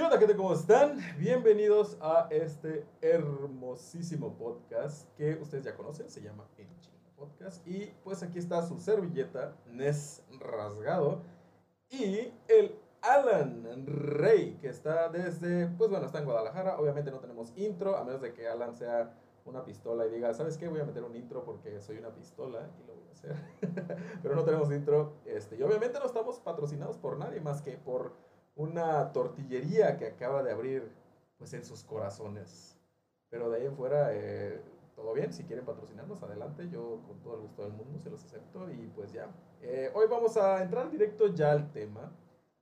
¿Qué onda, gente? ¿Cómo están? Bienvenidos a este hermosísimo podcast que ustedes ya conocen, se llama En Chinga Podcast. Y pues aquí está su servilleta, Nes Rasgado, y el Alan Rey, que está desde, pues bueno, está en Guadalajara. Obviamente no tenemos intro, a menos de que Alan sea una pistola y diga, ¿sabes qué? Voy a meter un intro porque soy una pistola y lo voy a hacer. Pero no tenemos intro. Este, y obviamente no estamos patrocinados por nadie más que por una tortillería que acaba de abrir pues en sus corazones. Pero de ahí en fuera, eh, todo bien, si quieren patrocinarnos, adelante, yo con todo el gusto del mundo se los acepto y pues ya. Eh, hoy vamos a entrar directo ya al tema.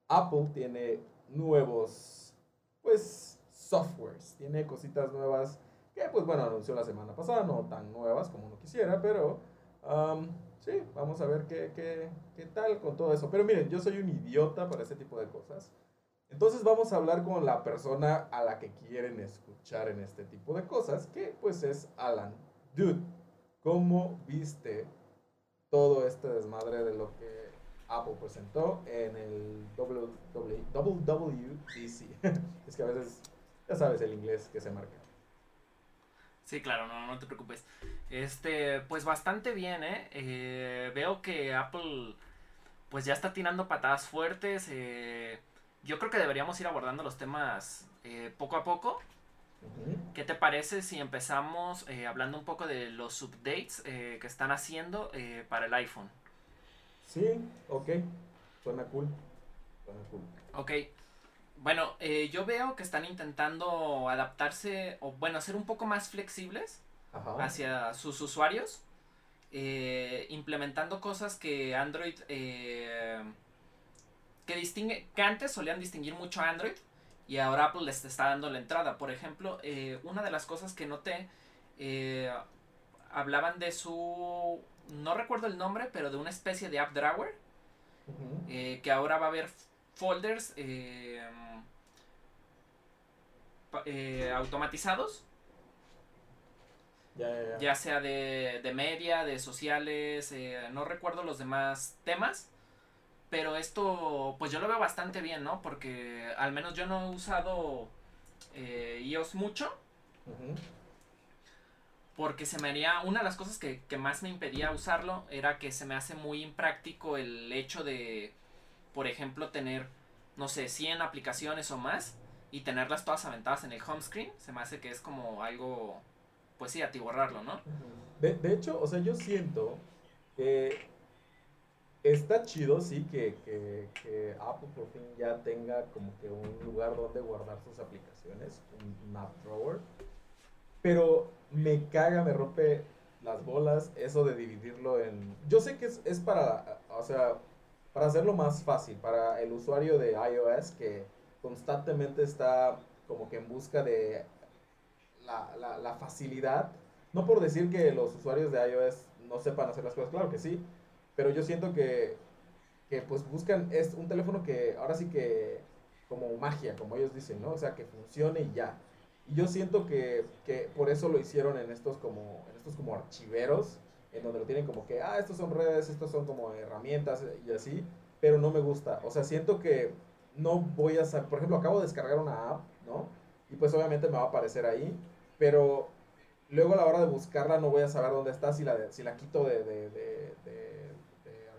Apple tiene nuevos, pues, softwares, tiene cositas nuevas que pues bueno, anunció la semana pasada, no tan nuevas como uno quisiera, pero um, sí, vamos a ver qué, qué, qué tal con todo eso. Pero miren, yo soy un idiota para ese tipo de cosas. Entonces vamos a hablar con la persona a la que quieren escuchar en este tipo de cosas, que pues es Alan. Dude, ¿cómo viste todo este desmadre de lo que Apple presentó en el WWDC? es que a veces, ya sabes el inglés que se marca. Sí, claro, no, no te preocupes. Este, pues bastante bien, ¿eh? ¿eh? Veo que Apple, pues ya está tirando patadas fuertes. Eh, yo creo que deberíamos ir abordando los temas eh, poco a poco. ¿Qué te parece si empezamos eh, hablando un poco de los updates eh, que están haciendo para el iPhone? Sí, ok. Suena cool. Suena cool. Ok. Bueno, eh, yo veo que están intentando adaptarse o bueno, ser un poco más flexibles hacia sus usuarios, eh, implementando cosas que Android, eh, que distingue, que antes solían distinguir mucho a Android y ahora Apple les está dando la entrada. Por ejemplo, una de las cosas que noté, hablaban de su, no recuerdo el nombre, pero de una especie de app drawer, que ahora va a haber folders eh, eh, automatizados. Ya, sea de, de, media, de sociales, eh, no recuerdo los demás temas. Pero esto, pues yo lo veo bastante bien, ¿no? Porque al menos yo no he usado iOS mucho. Porque se me haría, una de las cosas que, que más me impedía usarlo era que se me hace muy impráctico el hecho de por ejemplo, tener, no sé, 100 aplicaciones o más y tenerlas todas aventadas en el home screen, se me hace que es como algo, pues sí, atiborrarlo, ¿no? De, hecho, o sea, yo siento que está chido, sí, que, que, que, Apple por fin ya tenga como que un lugar donde guardar sus aplicaciones, un Map Drawer. Pero me caga, me rompe las bolas eso de dividirlo en... Yo sé que es, es para, o sea, para hacerlo más fácil para el usuario de iOS que constantemente está como que en busca de la, facilidad. No por decir que los usuarios de iOS no sepan hacer las cosas, claro que sí, pero yo siento que, que pues buscan, es un teléfono que ahora sí que como magia, como ellos dicen, ¿no? O sea, que funcione y ya. Y yo siento que, que por eso lo hicieron en estos como, en estos como archiveros en donde lo tienen como que, ah, estos son redes, estos son como herramientas y así, pero no me gusta. O sea, siento que no voy a saber, por ejemplo, acabo de descargar una app, ¿no? Y pues obviamente me va a aparecer ahí, pero luego a la hora de buscarla no voy a saber dónde está si la, si la quito de,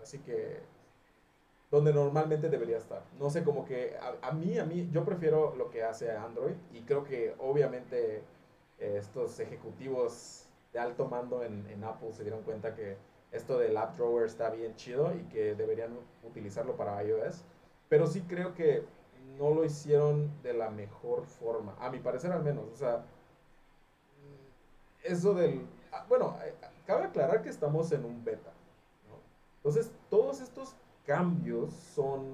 así que donde normalmente debería estar. No sé, como que a, a, mí, a mí, yo prefiero lo que hace Android y creo que obviamente estos ejecutivos de alto mando en, Apple se dieron cuenta que esto del App Drawer está bien chido y que deberían utilizarlo para iOS. Pero sí creo que no lo hicieron de la mejor forma, a mi parecer al menos. O sea, eso del... Ah, bueno, eh, cabe aclarar que estamos en un beta. Entonces, todos estos cambios son...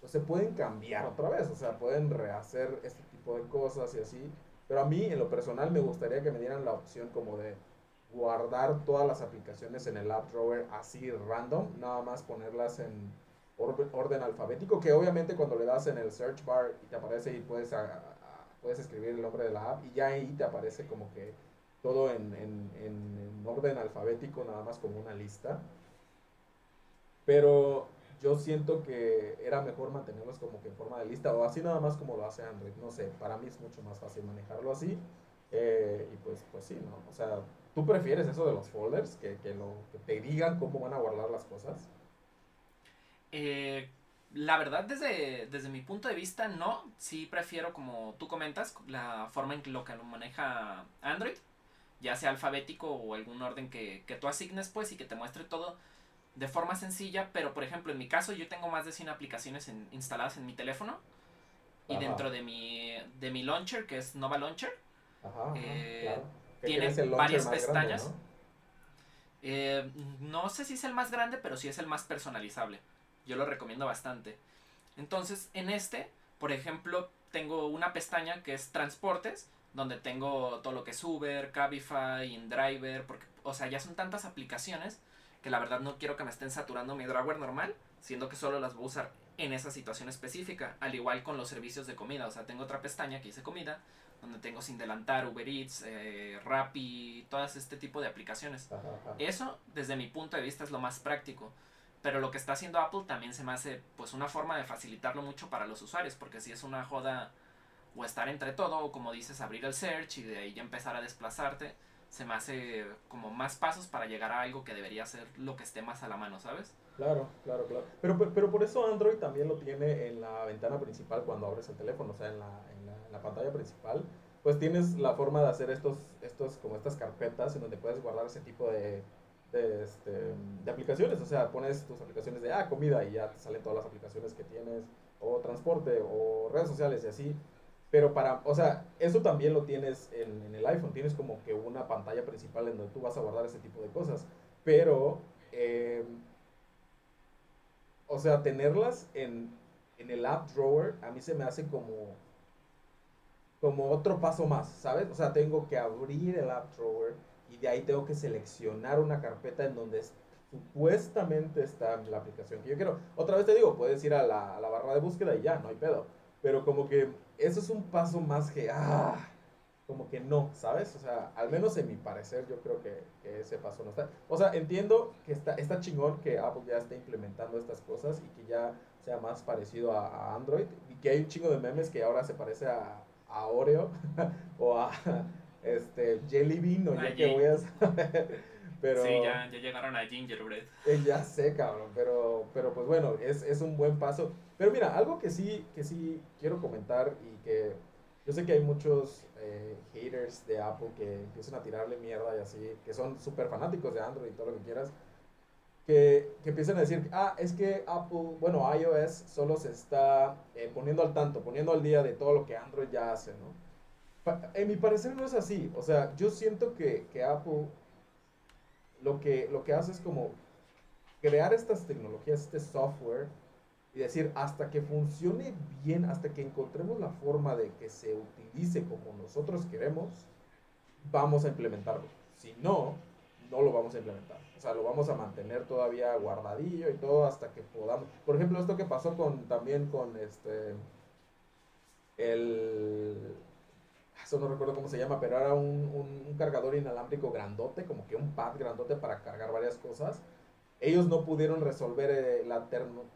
Pues, se pueden cambiar otra vez, o sea, pueden rehacer este tipo de cosas y así. Pero a mí, en lo personal, me gustaría que me dieran la opción como de guardar todas las aplicaciones en el App Drawer así random, nada más ponerlas en orden alfabético, que obviamente cuando le das en el search bar y te aparece y puedes, puedes escribir el nombre de la app y ya ahí te aparece como que todo en, en, en orden alfabético, nada más como una lista. Pero yo siento que era mejor mantenerlos como que en forma de lista o así nada más como lo hace Android. No sé, para mí es mucho más fácil manejarlo así. Eh, y pues, pues sí, ¿no? O sea, ¿tú prefieres eso de los folders? Que, que, lo, que te digan cómo van a guardar las cosas. Eh, la verdad, desde, desde mi punto de vista, no. Sí prefiero, como tú comentas, la forma en lo que lo maneja Android, ya sea alfabético o algún orden que, que tú asignes, pues, y que te muestre todo de forma sencilla. Pero, por ejemplo, en mi caso, yo tengo más de 100 aplicaciones instaladas en mi teléfono. Y dentro de mi, de mi launcher, que es Nova Launcher, eh, tiene varias pestañas. Eh, ¿no? sé si es el más grande, pero sí es el más personalizable. Yo lo recomiendo bastante. Entonces, en este, por ejemplo, tengo una pestaña que es transportes, donde tengo todo lo que es Uber, Cabify, InDriver, porque, o sea, ya son tantas aplicaciones que la verdad no quiero que me estén saturando mi drawer normal, siendo que solo las voy a usar en esa situación específica, al igual con los servicios de comida, o sea, tengo otra pestaña que dice comida, donde tengo sin delantar, Uber Eats, eh, Rappi, todas este tipo de aplicaciones. Eso, desde mi punto de vista, es lo más práctico. Pero lo que está haciendo Apple también se me hace pues una forma de facilitarlo mucho para los usuarios, porque si es una joda o estar entre todo, o como dices, abrir el search y de ahí ya empezar a desplazarte, se me hace como más pasos para llegar a algo que debería ser lo que esté más a la mano, ¿sabes? Claro, claro, claro. Pero, pero, por eso Android también lo tiene en la ventana principal cuando abres el teléfono, o sea, en la, en la, pantalla principal, pues tienes la forma de hacer estos, estos, como estas carpetas en donde puedes guardar ese tipo de, de, este, de aplicaciones. O sea, pones tus aplicaciones de, ah, comida y ya te salen todas las aplicaciones que tienes, o transporte, o redes sociales y así. Pero para, o sea, eso también lo tienes en, en, el iPhone. Tienes como que una pantalla principal en donde tú vas a guardar ese tipo de cosas. Pero, eh, o sea, tenerlas en, en el app drawer a mí se me hace como, como otro paso más, ¿sabes? O sea, tengo que abrir el app drawer y de ahí tengo que seleccionar una carpeta en donde supuestamente está la aplicación que yo quiero. Otra vez te digo, puedes ir a la, barra de búsqueda y ya, no hay pedo. Pero como que eso es un paso más que, ah, como que no, ¿sabes? O sea, al menos en mi parecer yo creo que, ese paso no está. O sea, entiendo que está, está chingón que Apple ya esté implementando estas cosas y que ya sea más parecido a, Android y que hay un chingo de memes que ahora se parece a, a Oreo o a este, Jelly Bean, o ya que voy a saber. Pero, sí, ya, ya, llegaron a Gingerbread. Eh, ya sé, cabrón, pero, pero pues bueno, es, es, un buen paso. Pero mira, algo que sí, que sí quiero comentar y que yo sé que hay muchos eh, haters de Apple que empiezan a tirarle mierda y así, que son súper fanáticos de Android y todo lo que quieras, que, que, empiezan a decir, ah, es que Apple, bueno, iOS solo se está eh, poniendo al tanto, poniendo al día de todo lo que Android ya hace, ¿no? en mi parecer no es así. O sea, yo siento que, Apple lo que, lo que hace es como crear estas tecnologías, este software, y decir, hasta que funcione bien, hasta que encontremos la forma de que se utilice como nosotros queremos, vamos a implementarlo. Si no, no lo vamos a implementar. O sea, lo vamos a mantener todavía guardadillo y todo hasta que podamos. Por ejemplo, esto que pasó con también con este el no recuerdo cómo se llama, pero era un, un, cargador inalámbrico grandote, como que un pad grandote para cargar varias cosas. Ellos no pudieron resolver eh, la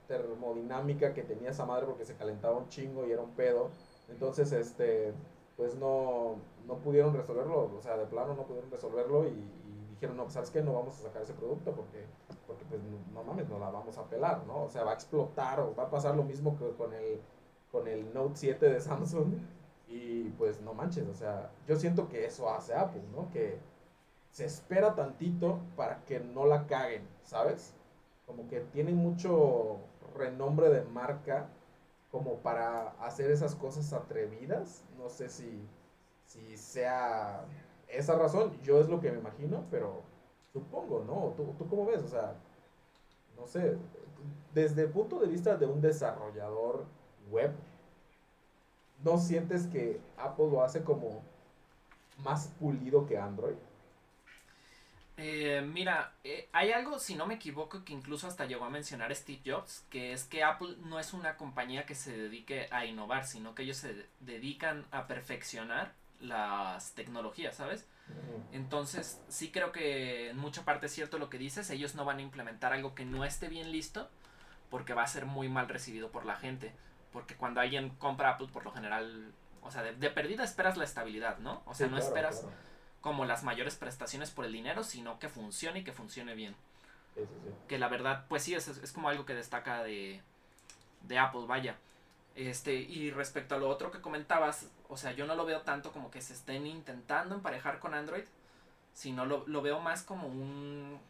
termodinámica que tenía esa madre porque se calentaba un chingo y era un pedo. Entonces, este, pues no, no pudieron resolverlo, o sea, de plano no pudieron resolverlo y, dijeron, no, pues, ¿sabes qué? No vamos a sacar ese producto porque, porque pues no, mames, no la vamos a pelar, ¿no? O sea, va a explotar o va a pasar lo mismo que con el, con el Note 7 de Samsung y pues no manches, o sea, yo siento que eso hace Apple, ¿no? Que se espera tantito para que no la caguen, ¿sabes? Como que tienen mucho renombre de marca como para hacer esas cosas atrevidas. No sé si, si sea esa razón, yo es lo que me imagino, pero supongo, ¿no? ¿Tú, ¿Tú cómo ves? O sea, no sé, desde el punto de vista de un desarrollador web, ¿no sientes que Apple lo hace como más pulido que Android? Eh, mira, eh, hay algo, si no me equivoco, que incluso hasta llegó a mencionar Steve Jobs, que es que Apple no es una compañía que se dedique a innovar, sino que ellos se dedican a perfeccionar las tecnologías, ¿sabes? Entonces, sí creo que en mucha parte es cierto lo que dices, ellos no van a implementar algo que no esté bien listo, porque va a ser muy mal recibido por la gente. Porque cuando alguien compra Apple, por lo general, o sea, de, perdida esperas la estabilidad, ¿no? O sea, no esperas como las mayores prestaciones por el dinero, sino que funcione y que funcione bien. Que la verdad, pues sí, es, es como algo que destaca de, de Apple, vaya. Este, y respecto a lo otro que comentabas, o sea, yo no lo veo tanto como que se estén intentando emparejar con Android, sino lo, lo veo más como un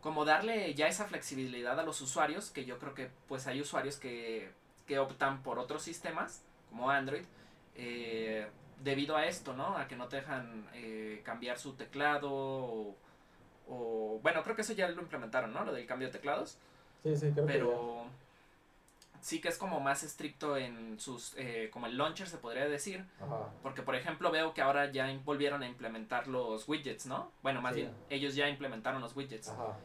como darle ya esa flexibilidad a los usuarios, que yo creo que pues hay usuarios que, que optan por otros sistemas, como Android, eh, debido a esto, ¿no? A que no te dejan eh, cambiar su teclado o, Bueno, creo que eso ya lo implementaron, ¿no? Lo del cambio de teclados. Sí, sí, creo Pero sí que es como más estricto en sus... Eh, como el launcher se podría decir. Porque, por ejemplo, veo que ahora ya volvieron a implementar los widgets, ¿no? Bueno, más bien, ellos ya implementaron los widgets. Ajá.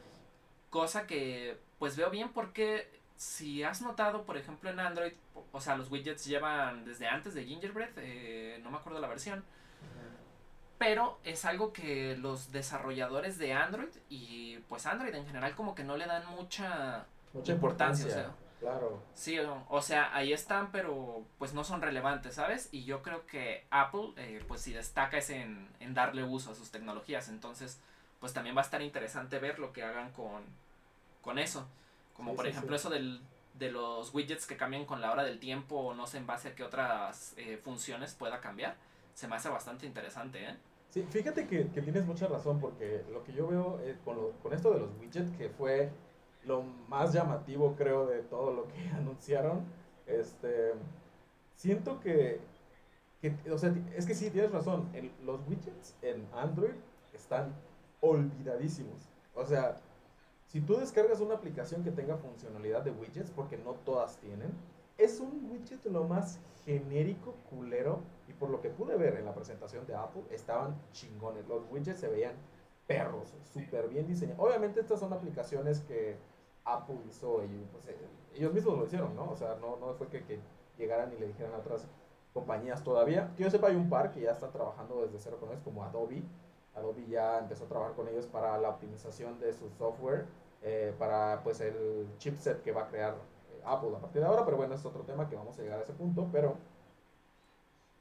Cosa que, pues veo bien porque si has notado, por ejemplo, en Android, o sea, los widgets llevan desde antes de Gingerbread, eh, no me acuerdo la versión, pero es algo que los desarrolladores de Android y pues Android en general como que no le dan mucha, mucha importancia. O sea, claro. Sí, o sea, ahí están, pero pues no son relevantes, ¿sabes? Y yo creo que Apple, eh, pues si destaca es en, en darle uso a sus tecnologías, entonces pues también va a estar interesante ver lo que hagan con, con eso. Como por ejemplo eso del, de los widgets que cambian con la hora del tiempo o no sé en base a qué otras eh, funciones pueda cambiar. Se me hace bastante interesante, ¿eh? Sí, fíjate que, que tienes mucha razón porque lo que yo veo eh, con, lo, con esto de los widgets que fue lo más llamativo creo de todo lo que anunciaron, este, siento que, que o sea, es que sí, tienes razón, los widgets en Android están olvidadísimos. O sea, si tú descargas una aplicación que tenga funcionalidad de widgets, porque no todas tienen, es un widget lo más genérico, culero, y por lo que pude ver en la presentación de Apple, estaban chingones. Los widgets se veían perros, súper bien diseñados. Obviamente estas son aplicaciones que Apple hizo y pues, eh, ellos mismos lo hicieron, ¿no? O sea, no, no fue que, que, llegaran y le dijeran a otras compañías todavía. Que yo sepa, hay un par que ya están trabajando desde cero con ellos, como Adobe, Adobe ya empezó a trabajar con ellos para la optimización de su software, eh, para pues el chipset que va a crear eh, Apple a partir de ahora, pero bueno, es otro tema que vamos a llegar a ese punto, pero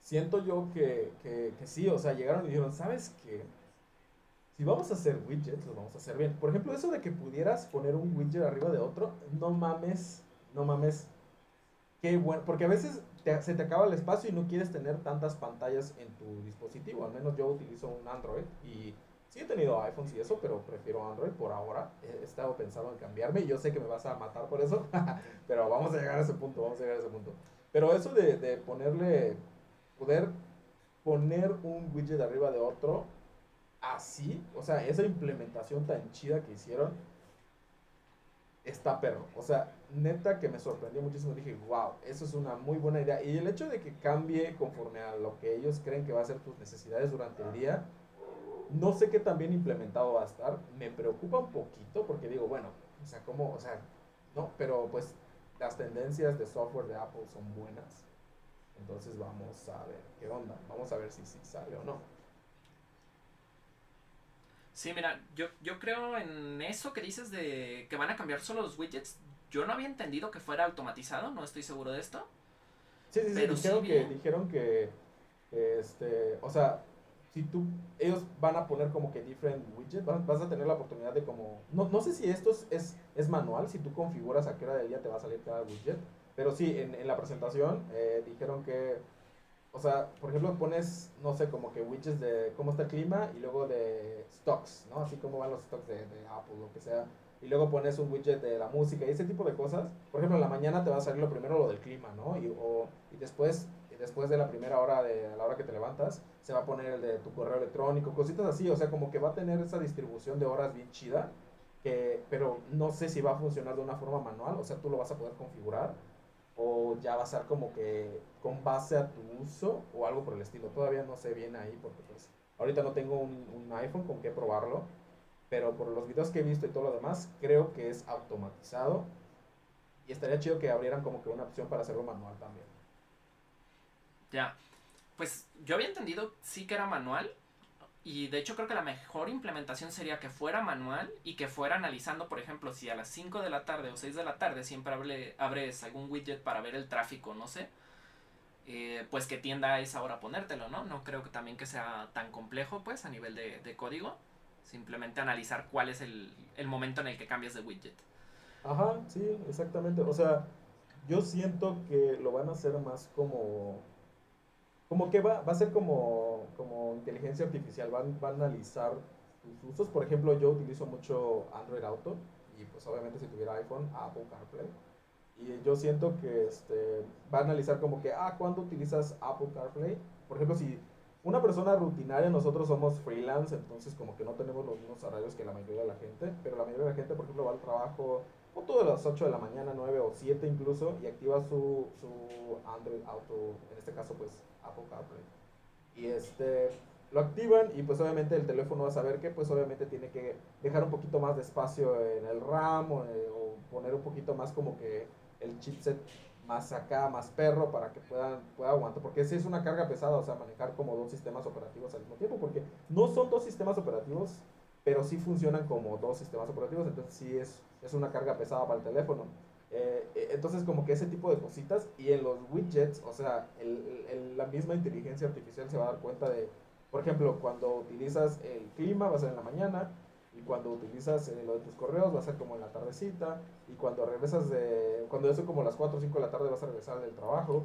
siento yo que, que, que sí, o sea, llegaron y dijeron, ¿sabes qué? Si vamos a hacer widgets, los vamos a hacer bien. Por ejemplo, eso de que pudieras poner un widget arriba de otro, no mames, no mames. Qué bueno, porque a veces se te acaba el espacio y no quieres tener tantas pantallas en tu dispositivo. Al menos yo utilizo un Android y sí he tenido iPhones y eso, pero prefiero Android por ahora. He estado pensando en cambiarme y yo sé que me vas a matar por eso, pero vamos a llegar a ese punto, vamos a llegar a ese punto. Pero eso de, de ponerle, poder poner un widget arriba de otro así, o sea, esa implementación tan chida que hicieron, está perro. O sea, neta que me sorprendió muchísimo. Dije, wow, eso es una muy buena idea. Y el hecho de que cambie conforme a lo que ellos creen que va a ser tus necesidades durante el día, no sé qué tan bien implementado va a estar. Me preocupa un poquito porque digo, bueno, o sea, ¿cómo? O sea, no, pero pues las tendencias de software de Apple son buenas. Entonces vamos a ver qué onda. Vamos a ver si, si sale o no. Sí, mira, yo, yo creo en eso que dices de que van a cambiar solo los widgets. Yo no había entendido que fuera automatizado, no estoy seguro de esto. Sí, sí, sí, dijeron, que, dijeron que, este, o sea, si tú, ellos van a poner como que different widgets, vas, a tener la oportunidad de como, no, no sé si esto es, es, manual, si tú configuras a qué hora del día te va a salir cada widget, pero sí, en, en la presentación eh, dijeron que o sea, por ejemplo, pones, no sé, como que widgets de cómo está el clima y luego de stocks, ¿no? Así como van los stocks de, de Apple, lo que sea. Y luego pones un widget de la música y ese tipo de cosas. Por ejemplo, en la mañana te va a salir lo primero lo del clima, ¿no? Y, o, y después, después de la primera hora, de a la hora que te levantas, se va a poner el de tu correo electrónico, cositas así. O sea, como que va a tener esa distribución de horas bien chida. Que, pero no sé si va a funcionar de una forma manual, o sea, tú lo vas a poder configurar o ya va a ser como que con base a tu uso o algo por el estilo. Todavía no sé bien ahí porque pues ahorita no tengo un, un, iPhone con que probarlo, pero por los videos que he visto y todo lo demás, creo que es automatizado y estaría chido que abrieran como que una opción para hacerlo manual también. Ya, pues yo había entendido sí que era manual Y de hecho creo que la mejor implementación sería que fuera manual y que fuera analizando, por ejemplo, si a las 5 de la tarde o 6 de la tarde siempre abre, abres algún widget para ver el tráfico, no sé, eh, pues que tienda a esa hora ponértelo, ¿no? No creo que también que sea tan complejo, pues, a nivel de código. Simplemente analizar cuál es el, el momento en el que cambias de widget. Ajá, sí, exactamente. O sea, yo siento que lo van a hacer más como como que va, va a ser como, como inteligencia artificial, van, van a analizar tus usos. Por ejemplo, yo utilizo mucho Android Auto y pues obviamente si tuviera iPhone, Apple CarPlay. Y yo siento que este, va a analizar como que, ah, ¿cuándo utilizas Apple CarPlay? Por ejemplo, si una persona rutinaria, nosotros somos freelance, entonces como que no tenemos los mismos horarios que la mayoría de la gente, pero la mayoría de la gente, por ejemplo, va al trabajo o todas las 8 de la mañana, 9 o 7 incluso, y activa su, su Android Auto, en este caso pues Apple CarPlay. Y este, lo activan y pues obviamente el teléfono va a saber que pues obviamente tiene que dejar un poquito más de espacio en el RAM o, poner un poquito más como que el chipset más acá, más perro para que puedan, pueda aguantar, porque si es una carga pesada, o sea, manejar como dos sistemas operativos al mismo tiempo, porque no son dos sistemas operativos, pero sí funcionan como dos sistemas operativos, entonces sí es es una carga pesada para el teléfono. Eh, eh, entonces, como que ese tipo de cositas. Y en los widgets, o sea, el, la misma inteligencia artificial se va a dar cuenta de, por ejemplo, cuando utilizas el clima va a ser en la mañana. Y cuando utilizas eh, lo de tus correos va a ser como en la tardecita. Y cuando regresas de. Cuando eso como las 4 o 5 de la tarde vas a regresar del trabajo.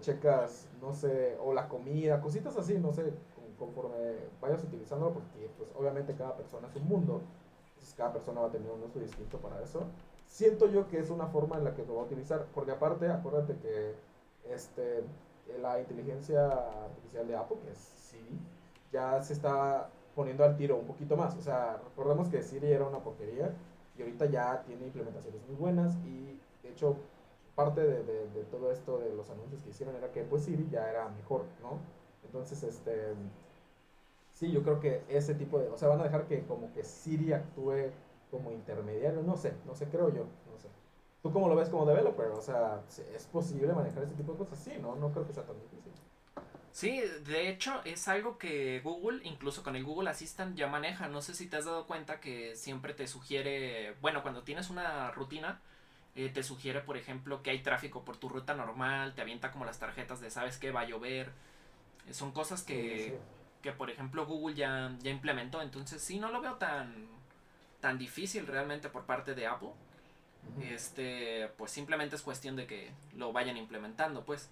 checas, no sé, o la comida, cositas así, no sé, conforme vayas utilizándolo, porque pues obviamente cada persona es un mundo cada persona va a tener un uso distinto para eso. Siento yo que es una forma en la que lo va a utilizar, porque aparte, acuérdate que este, la inteligencia artificial de Apple, que es Siri, ya se está poniendo al tiro un poquito más. O sea, recordemos que Siri era una porquería y ahorita ya tiene implementaciones muy buenas y de hecho parte de, todo esto de los anuncios que hicieron era que pues Siri ya era mejor, ¿no? Entonces, este Sí, yo creo que ese tipo de, o sea, van a dejar que como que Siri actúe como intermediario, no sé, no sé, creo yo, no sé. ¿Tú cómo lo ves como developer? O sea, ¿es posible manejar ese tipo de cosas? Sí, ¿no? No creo que sea tan difícil. Sí, de hecho es algo que Google, incluso con el Google Assistant, ya maneja. No sé si te has dado cuenta que siempre te sugiere, bueno, cuando tienes una rutina, eh, te sugiere, por ejemplo, que hay tráfico por tu ruta normal, te avienta como las tarjetas de, ¿sabes qué? Va a llover. Eh, son cosas que, que por ejemplo Google ya, ya implementó. Entonces sí, no lo veo tan, tan difícil realmente por parte de Apple. Este, pues simplemente es cuestión de que lo vayan implementando, pues.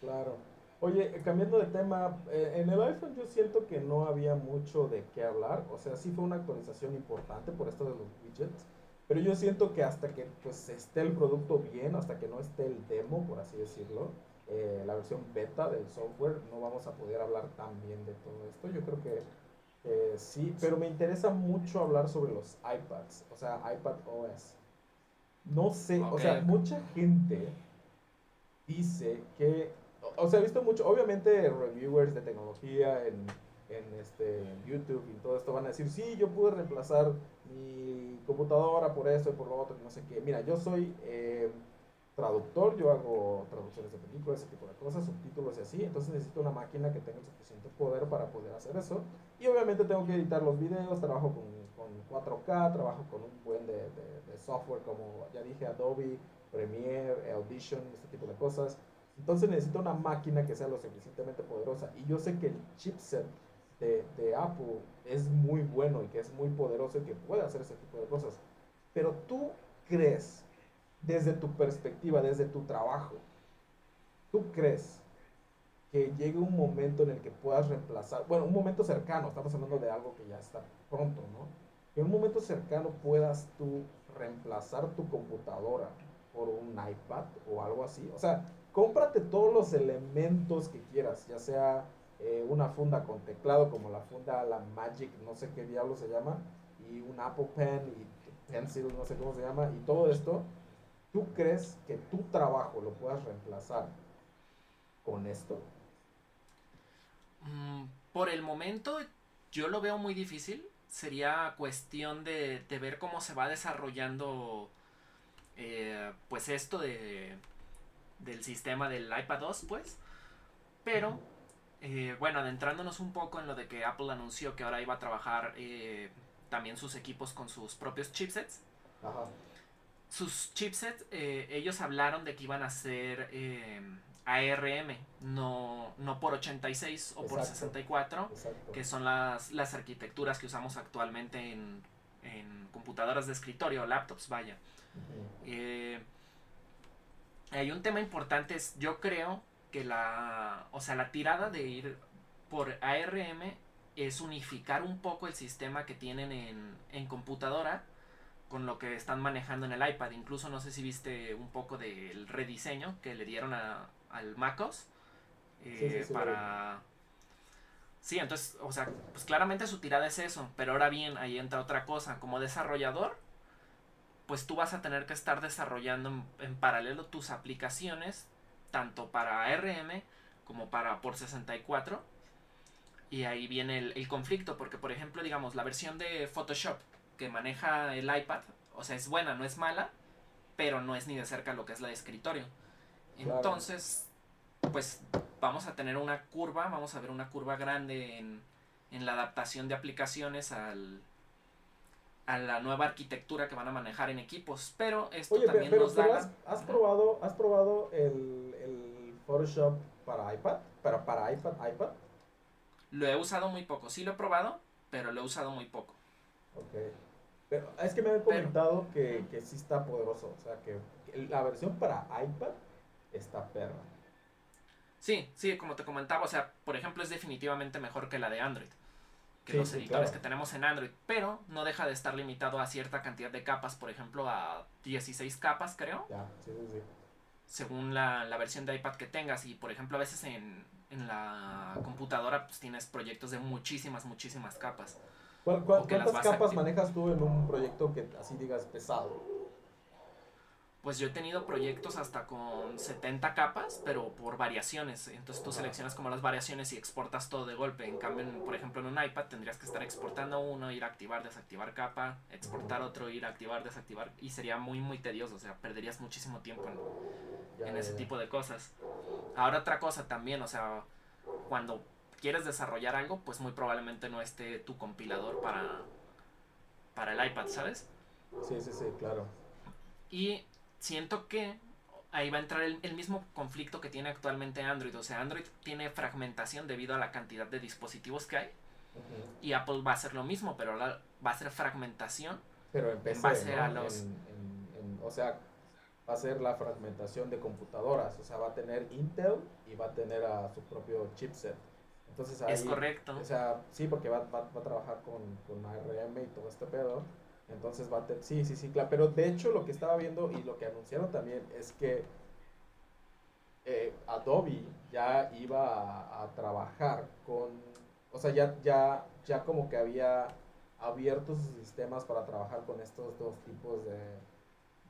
Claro. Oye, eh, cambiando de tema, eh, en el iPhone yo siento que no había mucho de qué hablar. O sea, sí fue una actualización importante por esto de los widgets. Pero yo siento que hasta que pues esté el producto bien, hasta que no esté el demo, por así decirlo, eh, la versión beta del software, no vamos a poder hablar tan bien de todo esto. Yo creo que sí, pero me interesa mucho hablar sobre los iPads, o sea, iPad OS. No sé, o sea, mucha gente dice que, o sea, he visto mucho, obviamente reviewers de tecnología en, en, este, YouTube y todo esto van a decir, sí, yo pude reemplazar mi computadora por eso y por lo otro, no sé qué. Mira, yo soy... Eh, traductor, yo hago traducciones de películas, ese tipo de cosas, subtítulos y así, entonces necesito una máquina que tenga el suficiente poder para poder hacer eso. Y obviamente tengo que editar los videos, trabajo con, con 4K, trabajo con un buen de, de, software como ya dije, Adobe, Premiere, Audition, este tipo de cosas. Entonces necesito una máquina que sea lo suficientemente poderosa. Y yo sé que el chipset de, de Apple es muy bueno y que es muy poderoso y que puede hacer ese tipo de cosas. Pero tú crees desde tu perspectiva, desde tu trabajo, ¿tú crees que llegue un momento en el que puedas reemplazar, bueno, un momento cercano, estamos hablando de algo que ya está pronto, ¿no? En un momento cercano puedas tú reemplazar tu computadora por un iPad o algo así. O sea, cómprate todos los elementos que quieras, ya sea eh, una funda con teclado como la funda, la Magic, no sé qué diablo se llama, y un Apple Pen y Pencil, no sé cómo se llama, y todo esto ¿Tú crees que tu trabajo lo puedas reemplazar con esto? Mm, por el momento yo lo veo muy difícil. Sería cuestión de, ver cómo se va desarrollando eh, pues esto de, del sistema del iPad 2 pues. Pero eh, bueno, adentrándonos un poco en lo de que Apple anunció que ahora iba a trabajar eh, también sus equipos con sus propios chipsets. Ajá. Sus chipsets, eh, ellos hablaron de que iban a ser ARM, no, no por 86 o por Exacto. 64, Exacto. que son las, las arquitecturas que usamos actualmente en, en computadoras de escritorio, laptops, vaya. Hay un tema importante, es, yo creo que la, o sea, la tirada de ir por ARM es unificar un poco el sistema que tienen en, en computadora con lo que están manejando en el iPad. Incluso no sé si viste un poco del rediseño que le dieron a, al MacOS eh, Sí, sí, sí, lo para... Sí, entonces, o sea, pues claramente su tirada es eso, pero ahora bien, ahí entra otra cosa. Como desarrollador, pues tú vas a tener que estar desarrollando en, en paralelo tus aplicaciones, tanto para ARM como para por 64. Y ahí viene el, el conflicto, porque por ejemplo, digamos, la versión de Photoshop que maneja el iPad, o sea, es buena, no es mala, pero no es ni de cerca lo que es la de escritorio. Claro. Entonces, pues vamos a tener una curva, vamos a ver una curva grande en, en la adaptación de aplicaciones al, a la nueva arquitectura que van a manejar en equipos. Pero esto Oye, también pero, nos da... pero has, probado, has probado el, el Photoshop para iPad, para, para iPad, iPad. Lo he usado muy poco. Sí lo he probado, pero lo he usado muy poco. Ok. Pero es que me han comentado que, que sí está poderoso. O sea, que que la versión para iPad está perra. Sí, sí, como te comentaba, o sea, por ejemplo, es definitivamente mejor que la de Android. Que Sí, los sí, editores claro. que tenemos en Android. Pero no deja de estar limitado a cierta cantidad de capas, por ejemplo, a 16 capas, creo. Ya, sí, sí, sí. según la, la versión de iPad que tengas. Y por ejemplo, a veces en, en la computadora pues, tienes proyectos de muchísimas, muchísimas capas. ¿Cuál- ¿Cuántas capas manejas tú en un proyecto que así digas pesado? Pues yo he tenido proyectos hasta con 70 capas, pero por variaciones. Entonces tú seleccionas como las variaciones y exportas todo de golpe. En cambio, en- por ejemplo, en un iPad tendrías que estar exportando uno, ir a activar, desactivar capa, exportar otro, ir a activar, desactivar. Y sería muy, muy tedioso. O sea, perderías muchísimo tiempo en, en ese tipo de cosas. Ahora otra cosa también, o sea, cuando quieres desarrollar algo, pues muy probablemente no esté tu compilador para, para el iPad, ¿sabes? Sí, sí, sí, claro. Y siento que ahí va a entrar el, el mismo conflicto que tiene actualmente Android. O sea, Android tiene fragmentación debido a la cantidad de dispositivos que hay. Y Apple va a hacer lo mismo, pero ahora va a ser fragmentación. Pero en PC, base ¿no? a los- En- en- en- o sea, va a ser la fragmentación de computadoras. O sea, va a tener Intel y va a tener a su propio chipset. Entonces ahí, Es correcto. O sea, sí, porque va, va, va a trabajar con, con ARM y todo este pedo. Entonces va a tener... Sí, sí, sí, claro. Pero de hecho lo que estaba viendo y lo que anunciaron también es que eh, Adobe ya iba a, trabajar con... O sea, ya, ya, ya como que había abierto sus sistemas para trabajar con estos dos tipos de,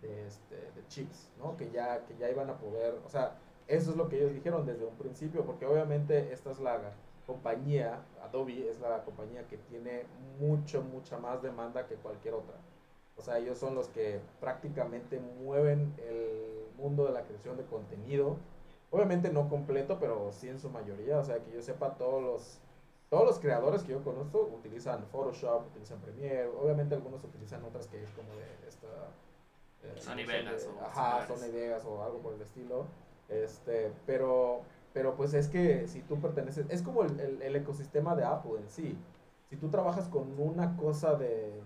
de, este, de chips, ¿no? Que ya, que ya iban a poder... O sea, eso es lo que ellos dijeron desde un principio, porque obviamente esta es la compañía, Adobe es la compañía que tiene mucho, mucha más demanda que cualquier otra. O sea, ellos son los que prácticamente mueven el mundo de la creación de contenido. Obviamente no completo, pero sí en su mayoría. O sea, que yo sepa, todos los, todos los creadores que yo conozco utilizan Photoshop, utilizan Premiere. Obviamente algunos utilizan otras que es como de esta... eh, Sony Vegas de- o Ajá. Sony Vegas o algo por el estilo. Este, pero, pero pues es que si tú perteneces, es como el, el- el ecosistema de Apple en sí. Si tú trabajas con una cosa de,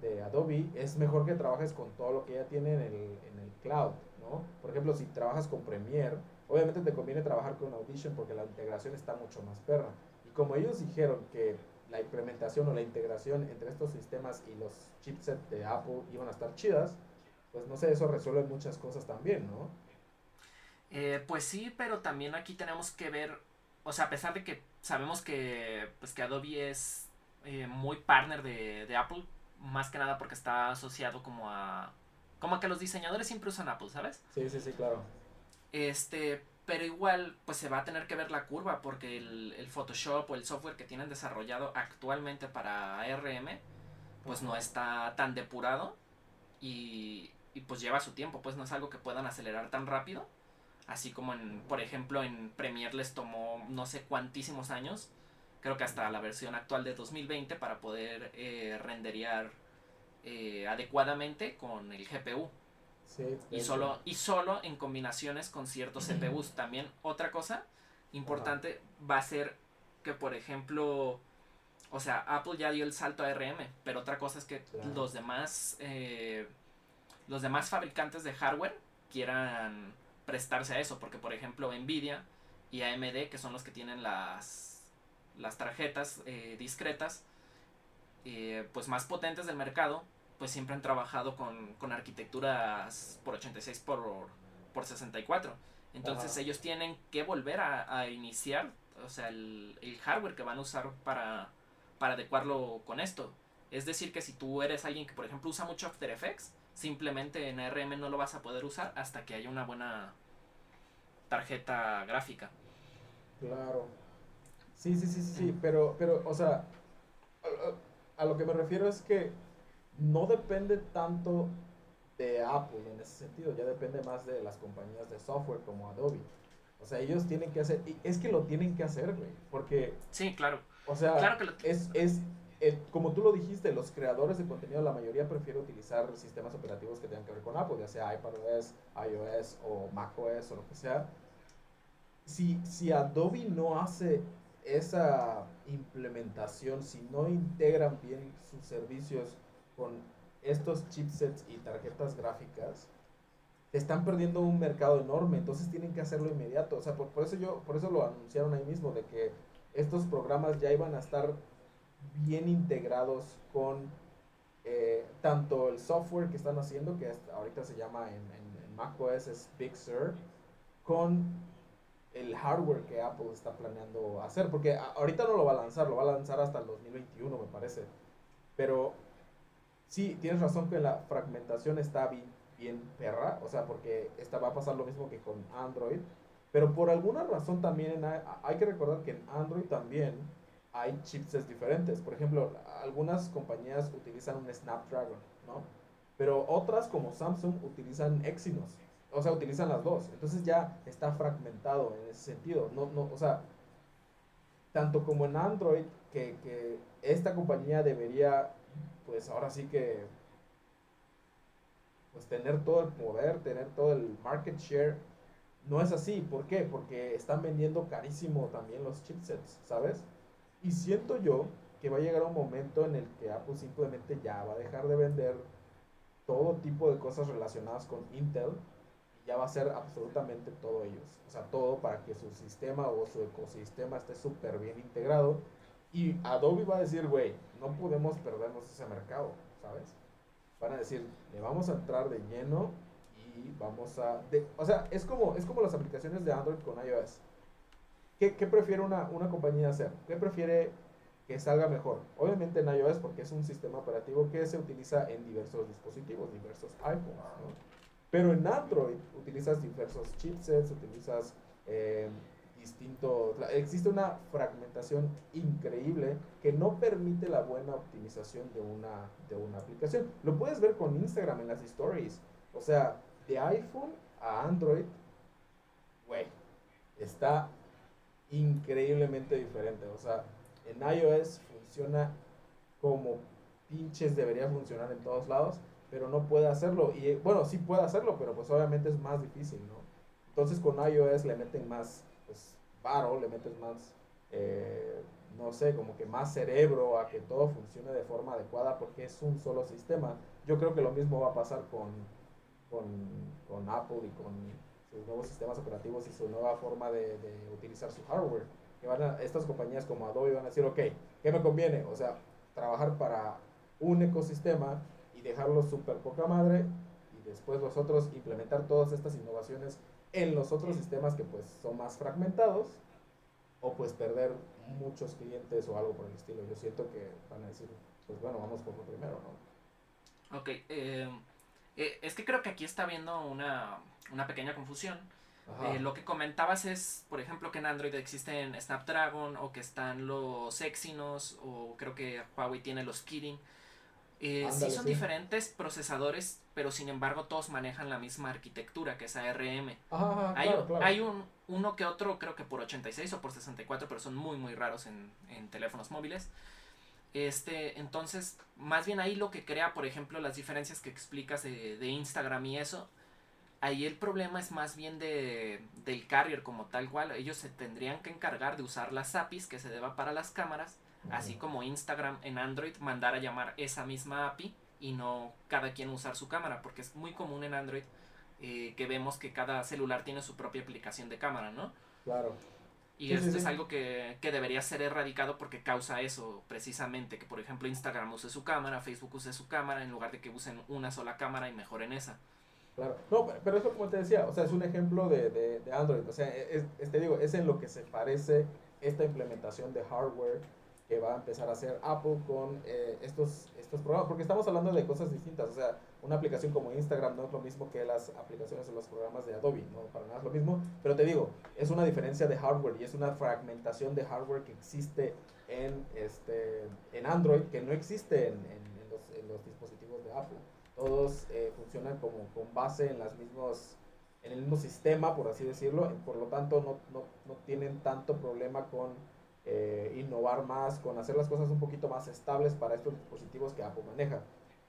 de, Adobe, es mejor que trabajes con todo lo que ya tiene en el, en el cloud, ¿no? Por ejemplo, si trabajas con Premiere, obviamente te conviene trabajar con Audition porque la integración está mucho más perra. Y como ellos dijeron que la implementación o la integración entre estos sistemas y los chipsets de Apple iban a estar chidas, pues no sé, eso resuelve muchas cosas también, ¿no? Eh, pues sí, pero también aquí tenemos que ver, o sea, a pesar de que sabemos que, pues que Adobe es eh, muy partner de, de Apple, más que nada porque está asociado como a, como a que los diseñadores siempre usan Apple, ¿sabes? Sí, sí, sí, claro. Este, pero igual, pues se va a tener que ver la curva porque el, el Photoshop o el software que tienen desarrollado actualmente para ARM, pues no está tan depurado y, y pues lleva su tiempo, pues no es algo que puedan acelerar tan rápido. Así como en, por ejemplo, en Premiere les tomó no sé cuantísimos años, creo que hasta la versión actual de 2020 para poder eh, renderear eh, adecuadamente con el GPU. y, solo, y solo en combinaciones con ciertos CPUs. También otra cosa importante va a ser que, por ejemplo, o sea, Apple ya dio el salto a RM, pero otra cosa es que los demás eh, los demás fabricantes de hardware quieran prestarse a eso, porque por ejemplo Nvidia y AMD, que son los que tienen las, las tarjetas eh, discretas, eh, pues más potentes del mercado, pues siempre han trabajado con, arquitecturas por 86 por, por 64. Entonces ellos tienen que volver a, iniciar, o sea, el, el, hardware que van a usar para, para adecuarlo con esto. Es decir, que si tú eres alguien que, por ejemplo, usa mucho After Effects, simplemente en ARM no lo vas a poder usar hasta que haya una buena tarjeta gráfica. Claro. Sí, sí, sí, sí, pero, pero, o sea, a, lo que me refiero es que no depende tanto de Apple en ese sentido, ya depende más de las compañías de software como Adobe. O sea, ellos tienen que hacer, y es que lo tienen que hacer, güey, porque... Sí, claro. O sea, es, es como tú lo dijiste, los creadores de contenido, la mayoría prefiere utilizar sistemas operativos que tengan que ver con Apple, ya sea iPadOS, iOS o macOS o lo que sea. Si, si Adobe no hace esa implementación, si no integran bien sus servicios con estos chipsets y tarjetas gráficas, están perdiendo un mercado enorme, entonces tienen que hacerlo inmediato. O sea, por, por eso yo, por eso lo anunciaron ahí mismo, de que estos programas ya iban a estar bien integrados con eh, tanto el software que están haciendo, que ahorita se llama en, en, macOS es Big Sur, con el hardware que Apple está planeando hacer, porque ahorita no lo va a lanzar, lo va a lanzar hasta el 2021 me parece, pero sí, tienes razón que la fragmentación está bien, bien perra, o sea, porque esta va a pasar lo mismo que con Android, pero por alguna razón también hay que recordar que en Android también hay chipsets diferentes. Por ejemplo, algunas compañías utilizan un Snapdragon, ¿no? Pero otras como Samsung utilizan Exynos. O sea, utilizan las dos. Entonces ya está fragmentado en ese sentido. No, no, o sea, tanto como en Android, que, que esta compañía debería, pues ahora sí que, pues tener todo el poder, tener todo el market share. No es así. ¿Por qué? Porque están vendiendo carísimo también los chipsets, ¿sabes? Y siento yo que va a llegar un momento en el que Apple simplemente ya va a dejar de vender todo tipo de cosas relacionadas con Intel y ya va a ser absolutamente todo ellos. O sea, todo para que su sistema o su ecosistema esté súper bien integrado. Y Adobe va a decir, güey, no podemos perdernos ese mercado, ¿sabes? Van a decir, le vamos a entrar de lleno y vamos a... o sea, es como, es como las aplicaciones de Android con iOS ¿Qué, prefiere una, una, compañía hacer? ¿Qué prefiere que salga mejor? Obviamente en iOS porque es un sistema operativo que se utiliza en diversos dispositivos, diversos iPhones. Pero en Android utilizas diversos chipsets, utilizas eh, distintos... Existe una fragmentación increíble que no permite la buena optimización de una, de una aplicación. Lo puedes ver con Instagram en las stories. O sea, de iPhone a Android, güey, está increíblemente diferente. O sea, en iOS funciona como pinches debería funcionar en todos lados, pero no puede hacerlo. Y bueno, sí puede hacerlo, pero pues obviamente es más difícil, ¿no? Entonces con iOS le meten más, pues, paro, le meten más, eh, no sé, como que más cerebro a que todo funcione de forma adecuada porque es un solo sistema. Yo creo que lo mismo va a pasar con, con Apple y con sus nuevos sistemas operativos y su nueva forma de, utilizar su hardware. Que van a, estas compañías como Adobe van a decir, ok, ¿qué me conviene? O sea, trabajar para un ecosistema y dejarlo súper poca madre y después los otros implementar todas estas innovaciones en los otros sistemas que pues son más fragmentados o pues perder muchos clientes o algo por el estilo. Yo siento que van a decir, pues bueno, vamos por lo primero, ¿no? Ok, eh, eh, es que creo que aquí está habiendo una, una pequeña confusión. Eh, lo que comentabas es, por ejemplo, que en Android existen Snapdragon o que están los Exynos o creo que Huawei tiene los Kirin. Eh, sí son diferentes procesadores, pero sin embargo todos manejan la misma arquitectura, que es ARM. Hay, claro, claro. hay un, uno que otro, creo que por 86 o por 64, pero son muy, muy raros en, en teléfonos móviles. Este, entonces, más bien ahí lo que crea, por ejemplo, las diferencias que explicas de, de Instagram y eso, ahí el problema es más bien de, del carrier como tal cual. Ellos se tendrían que encargar de usar las APIs que se deba para las cámaras, así como Instagram en Android mandar a llamar esa misma API y no cada quien usar su cámara, porque es muy común en Android eh, que vemos que cada celular tiene su propia aplicación de cámara, ¿no? Claro. Y Sí, sí, esto es sí. algo que, que debería ser erradicado porque causa eso, precisamente, que por ejemplo Instagram use su cámara, Facebook use su cámara, en lugar de que usen una sola cámara y mejoren esa. Claro. No, pero- pero eso como te decía, o sea, es un ejemplo de, de, de Android. O sea, es, es- te digo, es en lo que se parece esta implementación de hardware que va a empezar a hacer Apple con eh, estos, estos programas. Porque estamos hablando de cosas distintas. O sea, una aplicación como Instagram no es lo mismo que las aplicaciones o los programas de Adobe. No, para nada es lo mismo. Pero te digo, es una diferencia de hardware y es una fragmentación de hardware que existe en, este, en Android que no existe en, en- en los, en los dispositivos de Apple todos eh, funcionan como con base en las mismos en el mismo sistema por así decirlo por lo tanto no, no, no tienen tanto problema con eh, innovar más con hacer las cosas un poquito más estables para estos dispositivos que Apple maneja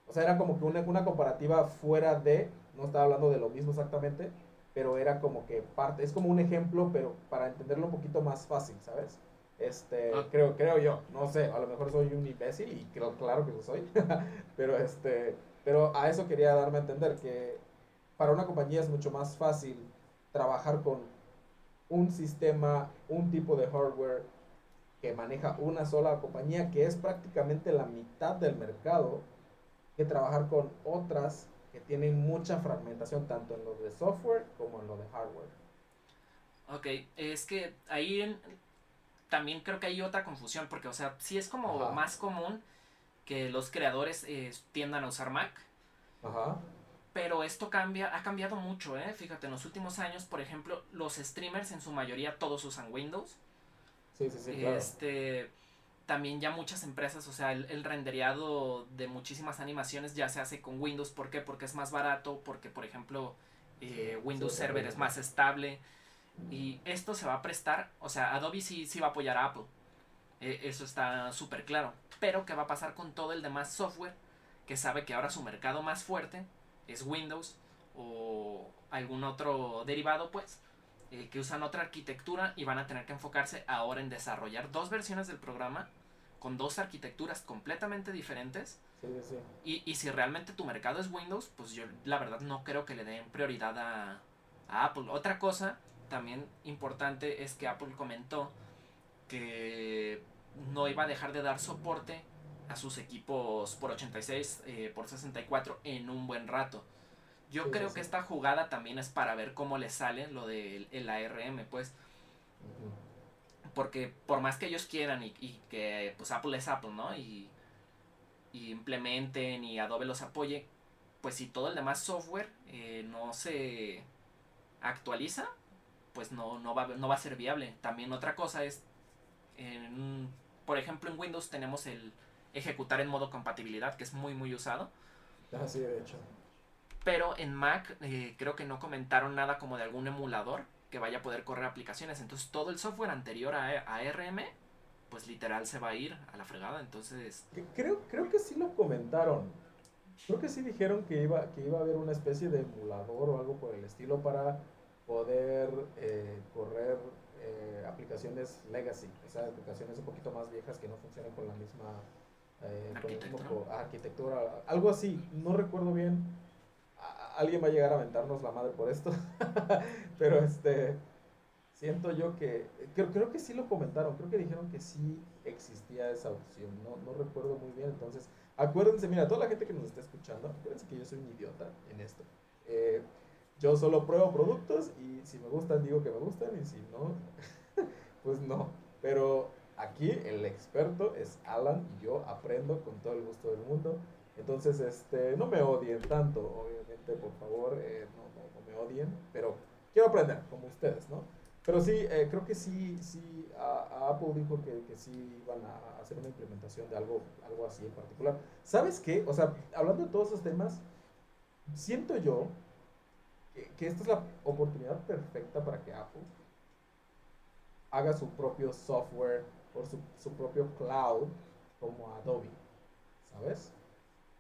o sea era como que una, una comparativa fuera de no estaba hablando de lo mismo exactamente pero era como que parte es como un ejemplo pero para entenderlo un poquito más fácil sabes este Ah. creo creo yo no sé a lo mejor soy un imbécil y creo claro que lo soy pero este pero a eso quería darme a entender que para una compañía es mucho más fácil trabajar con un sistema, un tipo de hardware que maneja una sola compañía, que es prácticamente la mitad del mercado, que trabajar con otras que tienen mucha fragmentación tanto en lo de software como en lo de hardware. Ok, es que ahí en- también creo que hay otra confusión, porque, o sea, sí es como Ajá. más común que los creadores eh, tiendan a usar Mac, Ajá. pero esto cambia, ha cambiado mucho, ¿eh? Fíjate, en los últimos años, por ejemplo, los streamers en su mayoría todos usan Windows. Sí, sí, sí, claro. Este, también ya muchas empresas, o sea, el, el rendereado de muchísimas animaciones ya se hace con Windows. ¿Por qué? Porque es más barato, porque, por ejemplo, eh, Windows Server es más estable. Y esto se va a prestar, o sea, Adobe sí, sí va a apoyar a Apple. Eh, eso está súper claro. Pero, ¿qué va a pasar con todo el demás software que sabe que ahora su mercado más fuerte es Windows o algún otro derivado, pues? Eh, que usan otra arquitectura y van a tener que enfocarse ahora en desarrollar dos versiones del programa con dos arquitecturas completamente diferentes. Sí, sí, sí. Y, y si realmente tu mercado es Windows, pues yo la verdad no creo que le den prioridad a, a Apple. Otra cosa también importante es que Apple comentó que no iba a dejar de dar soporte a sus equipos por 86, eh, por 64 en un buen rato. Yo Sí, creo sí. que esta jugada también es para ver cómo le sale lo del el ARM, pues, porque por más que ellos quieran y, y que pues Apple es Apple, ¿no? Y, y implementen y Adobe los apoye, pues si todo el demás software eh, no se actualiza, pues no, no, va, a- no va a ser viable. También otra cosa es, en- por ejemplo en Windows tenemos el ejecutar en modo compatibilidad, que es muy muy usado. Ah, sí, de hecho. Pero en Mac eh, creo que no comentaron nada como de algún emulador que vaya a poder correr aplicaciones. Entonces todo el software anterior a, a ARM, pues literal se va a ir a la fregada. Entonces, Creo, creo que sí lo comentaron. Creo que sí dijeron que iba, que iba a haber una especie de emulador o algo por el estilo para poder eh, correr eh, aplicaciones legacy, o sea, aplicaciones un poquito más viejas que no funcionan con la misma eh, con el mismo Arquitectura. co- arquitectura, algo así, no recuerdo bien. Alguien va a llegar a aventarnos la madre por esto, pero este siento yo que creo, creo que sí lo comentaron, creo que dijeron que sí existía esa opción, no, no recuerdo muy bien, entonces acuérdense, mira, toda la gente que nos está escuchando, acuérdense que yo soy un idiota en esto. Eh, yo solo pruebo productos y si me gustan digo que me gustan y si no, pues no. Pero aquí el experto es Alan y yo aprendo con todo el gusto del mundo. Entonces, este, no me odien tanto, obviamente, por favor, eh, no, me odien, pero quiero aprender, como ustedes, ¿no? Pero sí, eh, creo que sí, sí Apple dijo que, que sí iban a hacer una implementación de algo, algo así en particular. ¿Sabes qué? O sea, hablando de todos esos temas, siento yo que, que esta es la oportunidad perfecta para que Apple haga su propio software o su, su propio cloud como Adobe, ¿sabes?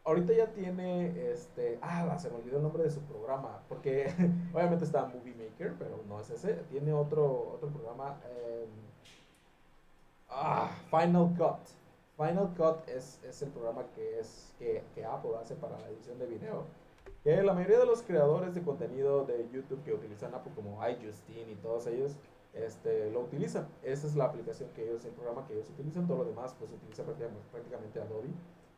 Ahorita ya tiene, este, ah, se me olvidó el nombre de su programa, porque obviamente está Movie Maker, pero no es ese, tiene otro, otro programa, em, ah, Final Cut. Final Cut es, es el programa que, es, que, que, Apple hace para la edición de video. Que la mayoría de los creadores de contenido de YouTube que utilizan Apple, como iJustine y todos ellos, este, lo utilizan. Esa es la aplicación que ellos, el programa que ellos utilizan. Todo lo demás, pues utiliza prácticamente, prácticamente Adobe.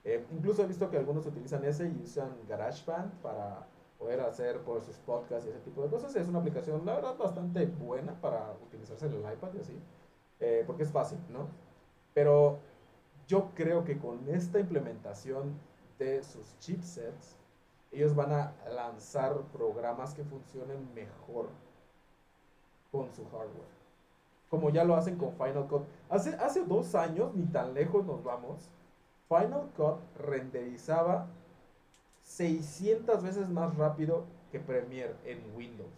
Eh, incluso he visto que algunos utilizan ese y usan GarageBand para poder hacer por sus podcasts y ese tipo de cosas. Es una aplicación, la verdad, bastante buena para utilizarse en el iPad y así, eh, porque es fácil, ¿no? Pero yo creo que con esta implementación de sus chipsets, ellos van a lanzar programas que funcionen mejor con su hardware. Como ya lo hacen con Final Cut. Hace, hace dos años, ni tan lejos nos vamos, Final Cut renderizaba 600 veces más rápido que Premiere en Windows.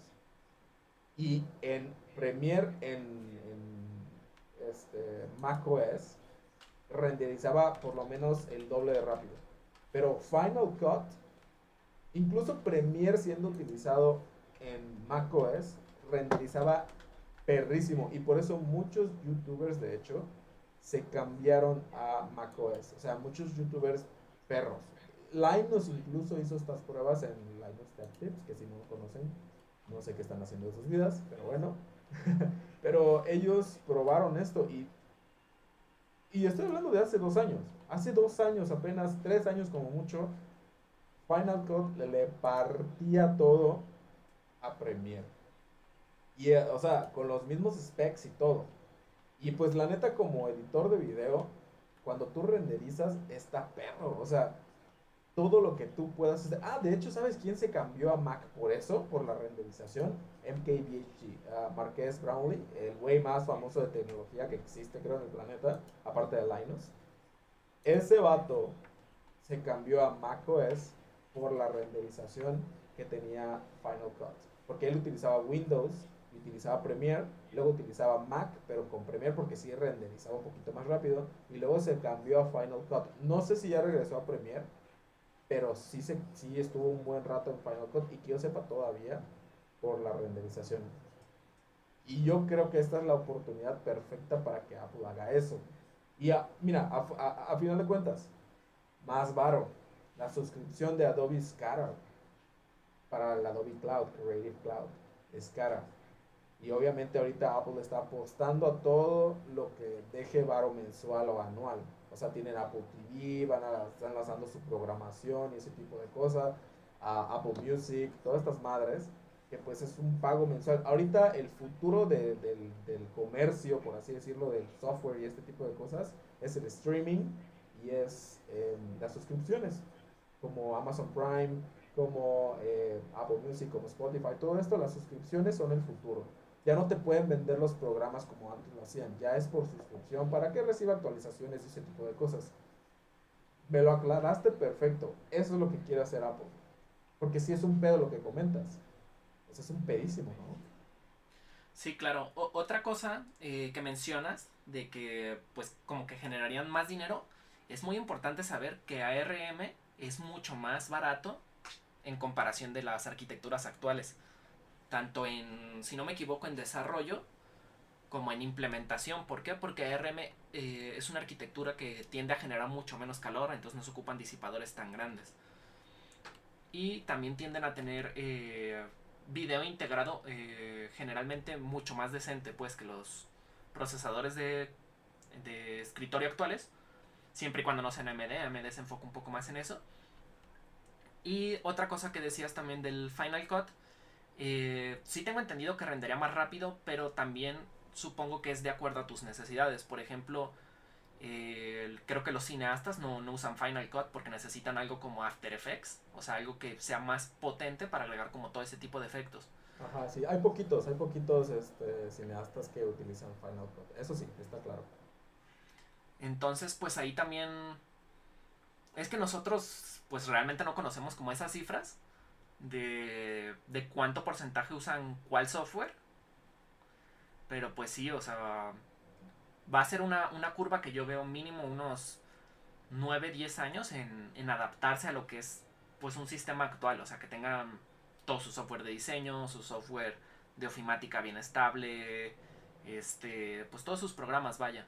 Y en Premiere en, este, macOS renderizaba por lo menos el doble de rápido. Pero Final Cut, incluso Premiere siendo utilizado en macOS, renderizaba perrísimo. Y por eso muchos youtubers, de hecho, se cambiaron a macOS. O sea, muchos youtubers perros. Linus incluso hizo estas pruebas en Linus Tech Tips, que si no lo conocen, no sé qué están haciendo de sus vidas, pero bueno. pero ellos probaron esto y, y estoy hablando de hace dos años. Hace dos años, apenas tres años como mucho, Final Cut le partía todo a Premiere. Y, eh, o sea, con los mismos specs y todo. Y pues la neta como editor de video, cuando tú renderizas, está perro. O sea, todo lo que tú puedas hacer. Ah, de hecho, ¿sabes quién se cambió a Mac por eso? Por la renderización. MKBHD, uh, Marqués Brownlee, el güey más famoso de tecnología que existe, creo, en el planeta, aparte de Linus. Ese vato se cambió a macOS por la renderización que tenía Final Cut. Porque él utilizaba Windows utilizaba Premiere, luego utilizaba Mac, pero con Premiere porque sí renderizaba un poquito más rápido, y luego se cambió a Final Cut. No sé si ya regresó a Premiere, pero sí, se, sí estuvo un buen rato en Final Cut y que yo sepa todavía por la renderización. Y yo creo que esta es la oportunidad perfecta para que Apple haga eso. Y mira, a, final de cuentas, más varo, la suscripción de Adobe es cara para el Adobe Cloud, Creative Cloud, es cara. Y obviamente ahorita Apple está apostando a todo lo que deje varo mensual o anual. O sea, tienen Apple TV, van a, están lanzando su programación y ese tipo de cosas. A Apple Music, todas estas madres, que pues es un pago mensual. Ahorita el futuro del, comercio, por así decirlo, del software y este tipo de cosas, es el streaming y es em, las suscripciones, como Amazon Prime, como eh, Apple Music, como Spotify, todo esto, las suscripciones son el futuro ya no te pueden vender los programas como antes lo hacían, ya es por suscripción para que reciba actualizaciones y ese tipo de cosas. Me lo aclaraste perfecto, eso es lo que quiere hacer Apple. Porque si es un pedo lo que comentas, pues es un pedísimo, ¿no? Sí, claro. otra cosa eh, que mencionas de que pues como que generarían más dinero, es muy importante saber que ARM es mucho más barato en comparación de las arquitecturas actuales tanto en, si no me equivoco, en desarrollo como en implementación. ¿Por qué? Porque ARM eh, es una arquitectura que tiende a generar mucho menos calor, entonces no se ocupan disipadores tan grandes. Y también tienden a tener eh, video integrado eh, generalmente mucho más decente pues que los procesadores de, de escritorio actuales. Siempre y cuando no sean AMD, AMD se enfoca un poco más en eso. Y otra cosa que decías también del Final Cut eh, sí tengo entendido que rendería más rápido, pero también supongo que es de acuerdo a tus necesidades. Por ejemplo, creo que los cineastas no, usan Final Cut porque necesitan algo como After Effects, o sea, algo que sea más potente para agregar como todo ese tipo de efectos. Ajá, sí, hay poquitos, hay poquitos este, cineastas que utilizan Final Cut. Eso sí, está claro. Entonces, pues ahí también es que nosotros pues realmente no conocemos como esas cifras de, de cuánto porcentaje usan cuál software. Pero pues sí, o sea, va a ser una, una curva que yo veo mínimo unos 9, 10 años en, en adaptarse a lo que es pues un sistema actual, o sea, que tengan todo su software de diseño, su software de ofimática bien estable, este, pues todos sus programas, vaya.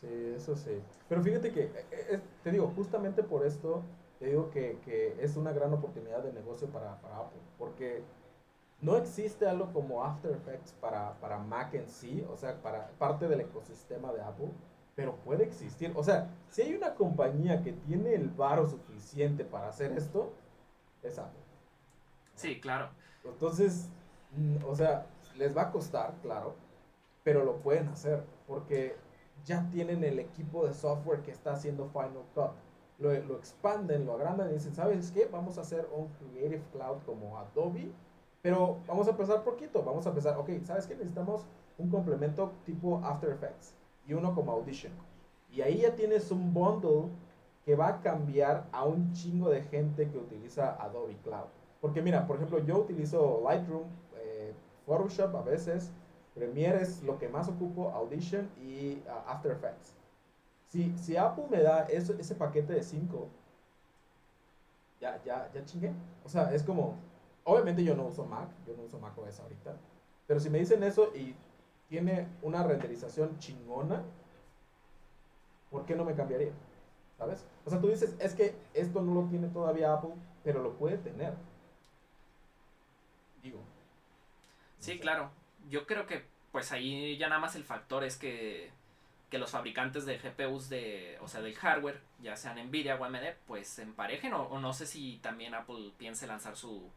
Sí, eso sí. Pero fíjate que, eh, eh, te digo, justamente por esto, te digo que, que es una gran oportunidad de negocio para, para, Apple, porque no existe algo como After Effects para, para Mac en sí, o sea, para parte del ecosistema de Apple, pero puede existir. O sea, si hay una compañía que tiene el varo suficiente para hacer esto, es Apple. Sí, claro. Entonces, mm, o sea, les va a costar, claro, pero lo pueden hacer, porque ya tienen el equipo de software que está haciendo Final Cut. Lo, lo expanden, lo agrandan y dicen, ¿sabes qué? Vamos a hacer un Creative Cloud como Adobe, pero vamos a empezar poquito. Vamos a empezar, ok, ¿sabes qué? Necesitamos un complemento tipo After Effects y uno como Audition. Y ahí ya tienes un bundle que va a cambiar a un chingo de gente que utiliza Adobe Cloud. Porque mira, por ejemplo, yo utilizo Lightroom, eh, Photoshop a veces, Premiere es lo que más ocupo, Audition y uh, After Effects. Si, si Apple me da eso, ese paquete de 5, ya, ya, ya chingué. O sea, es como, obviamente yo no uso Mac, yo no uso Mac OS ahorita, pero si me dicen eso y tiene una renderización chingona, ¿por qué no me cambiaría? ¿Sabes? O sea, tú dices, es que esto no lo tiene todavía Apple, pero lo puede tener. Digo. Sí, claro. Yo creo que pues ahí ya nada más el factor es que, que los fabricantes de GPUs de, o sea, del hardware, ya sean Nvidia o AMD, pues se emparejen o, o no sé si también Apple piense lanzar su,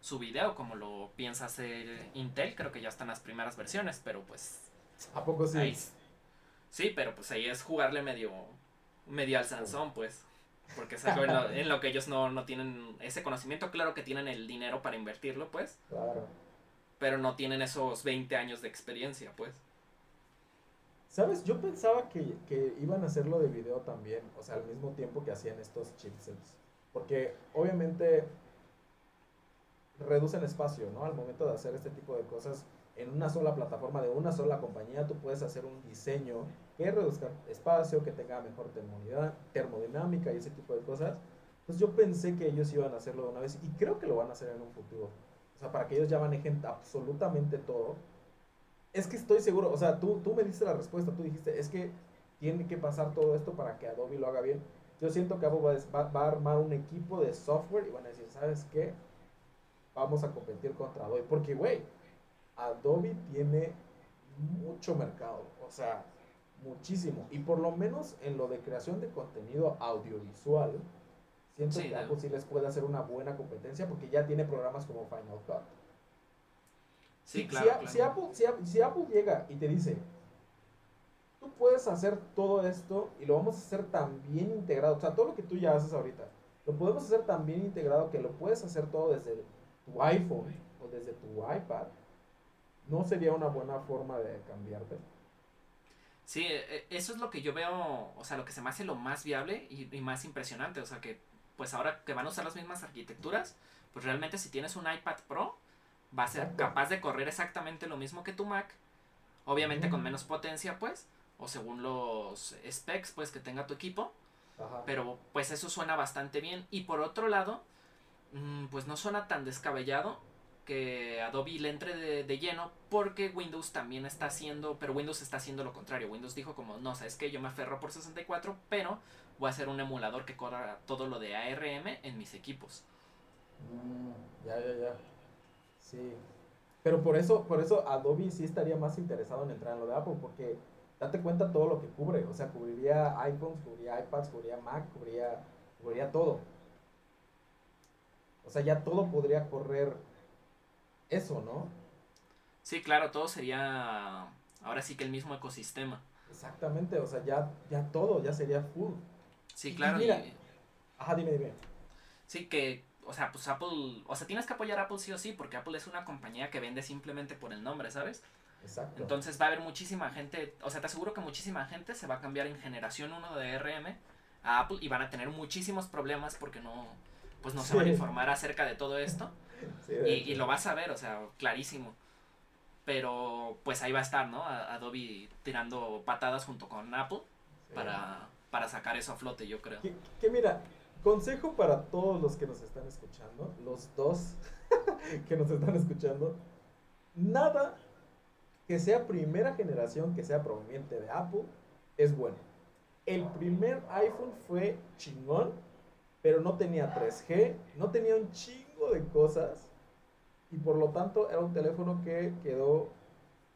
su video como lo piensa hacer Intel, creo que ya están las primeras versiones, pero pues... ¿A poco sí? ahí- sí, pero pues ahí es jugarle medio, medio al Sansón, pues. Porque es algo en lo, en lo que ellos no, no tienen ese conocimiento. Claro que tienen el dinero para invertirlo, pues. Claro. Pero no tienen esos 20 años de experiencia, pues. ¿Sabes? Yo pensaba que, que iban a hacerlo de video también, o sea, al mismo tiempo que hacían estos chipsets. Porque obviamente reducen espacio, ¿no? Al momento de hacer este tipo de cosas en una sola plataforma de una sola compañía, tú puedes hacer un diseño que reduzca espacio, que tenga mejor termodinámica y ese tipo de cosas. Entonces yo pensé que ellos iban a hacerlo de una vez y creo que lo van a hacer en un futuro. O sea, para que ellos ya manejen absolutamente todo. Es que estoy seguro, o sea, tú, tú me diste la respuesta, tú dijiste, es que tiene que pasar todo esto para que Adobe lo haga bien. Yo siento que Adobe va, a des- va- va a armar un equipo de software y van a decir, ¿sabes qué? Vamos a competir contra Adobe. Porque, güey, Adobe tiene mucho mercado, o sea, muchísimo. Y por lo menos en lo de creación de contenido audiovisual, siento Sí, que Apple sí les puede hacer una buena competencia porque ya tiene programas como Final Cut. Sí, Si- claro. si, a- claro. si Apple, si Apple llega y te dice, tú puedes hacer todo esto y lo vamos a hacer tan bien integrado, o sea, todo lo que tú ya haces ahorita, lo podemos hacer tan bien integrado que lo puedes hacer todo desde tu iPhone o desde tu iPad, ¿no sería una buena forma de cambiarte? Sí, e- e- eso es lo que yo veo, o sea, lo que se me hace lo más viable y, y más impresionante. O sea, que pues ahora que van a usar las mismas arquitecturas, pues realmente si tienes un iPad Pro, va a ser Exacto. capaz de correr exactamente lo mismo que tu Mac. Obviamente con menos potencia, pues, o según los specs, pues, que tenga tu equipo. Ajá. Pero pues eso suena bastante bien. Y por otro lado, mm, pues no suena tan descabellado que Adobe le entre de, de lleno porque Windows también está haciendo, pero Windows está haciendo lo contrario. Windows dijo como, no, sabes que yo me aferro por 64, pero voy a hacer un emulador que corra todo lo de ARM en mis equipos. Mm, ya, ya, ya. Sí. Pero por eso, por eso Adobe sí estaría más interesado en entrar en lo de Apple, porque date cuenta todo lo que cubre. O sea, cubriría iPhones, cubriría iPads, cubriría Mac, cubriría, cubriría todo. O sea, ya todo podría correr eso, ¿no? Sí, claro, todo sería ahora sí que el mismo ecosistema. Exactamente, o sea, ya, ya todo, ya sería full. Sí, Y claro. mira, y- Ajá, dime, dime. Sí, que, o sea, pues Apple, o sea, tienes que apoyar a Apple sí o sí, porque Apple es una compañía que vende simplemente por el nombre, ¿sabes? Exacto. Entonces va a haber muchísima gente, o sea, te aseguro que muchísima gente se va a cambiar en generación 1 de RM a Apple y van a tener muchísimos problemas porque no, pues no se van a informar acerca de todo esto. y, y, lo vas a ver, o sea, clarísimo. Pero pues ahí va a estar, ¿no? Adobe tirando patadas junto con Apple para, para sacar eso a flote, yo creo. Que, mira, consejo para todos los que nos están escuchando, los dos que nos están escuchando, nada que sea primera generación, que sea proveniente de Apple, es bueno. El primer iPhone fue chingón, pero no tenía 3G, no tenía un chingo de cosas y por lo tanto era un teléfono que quedó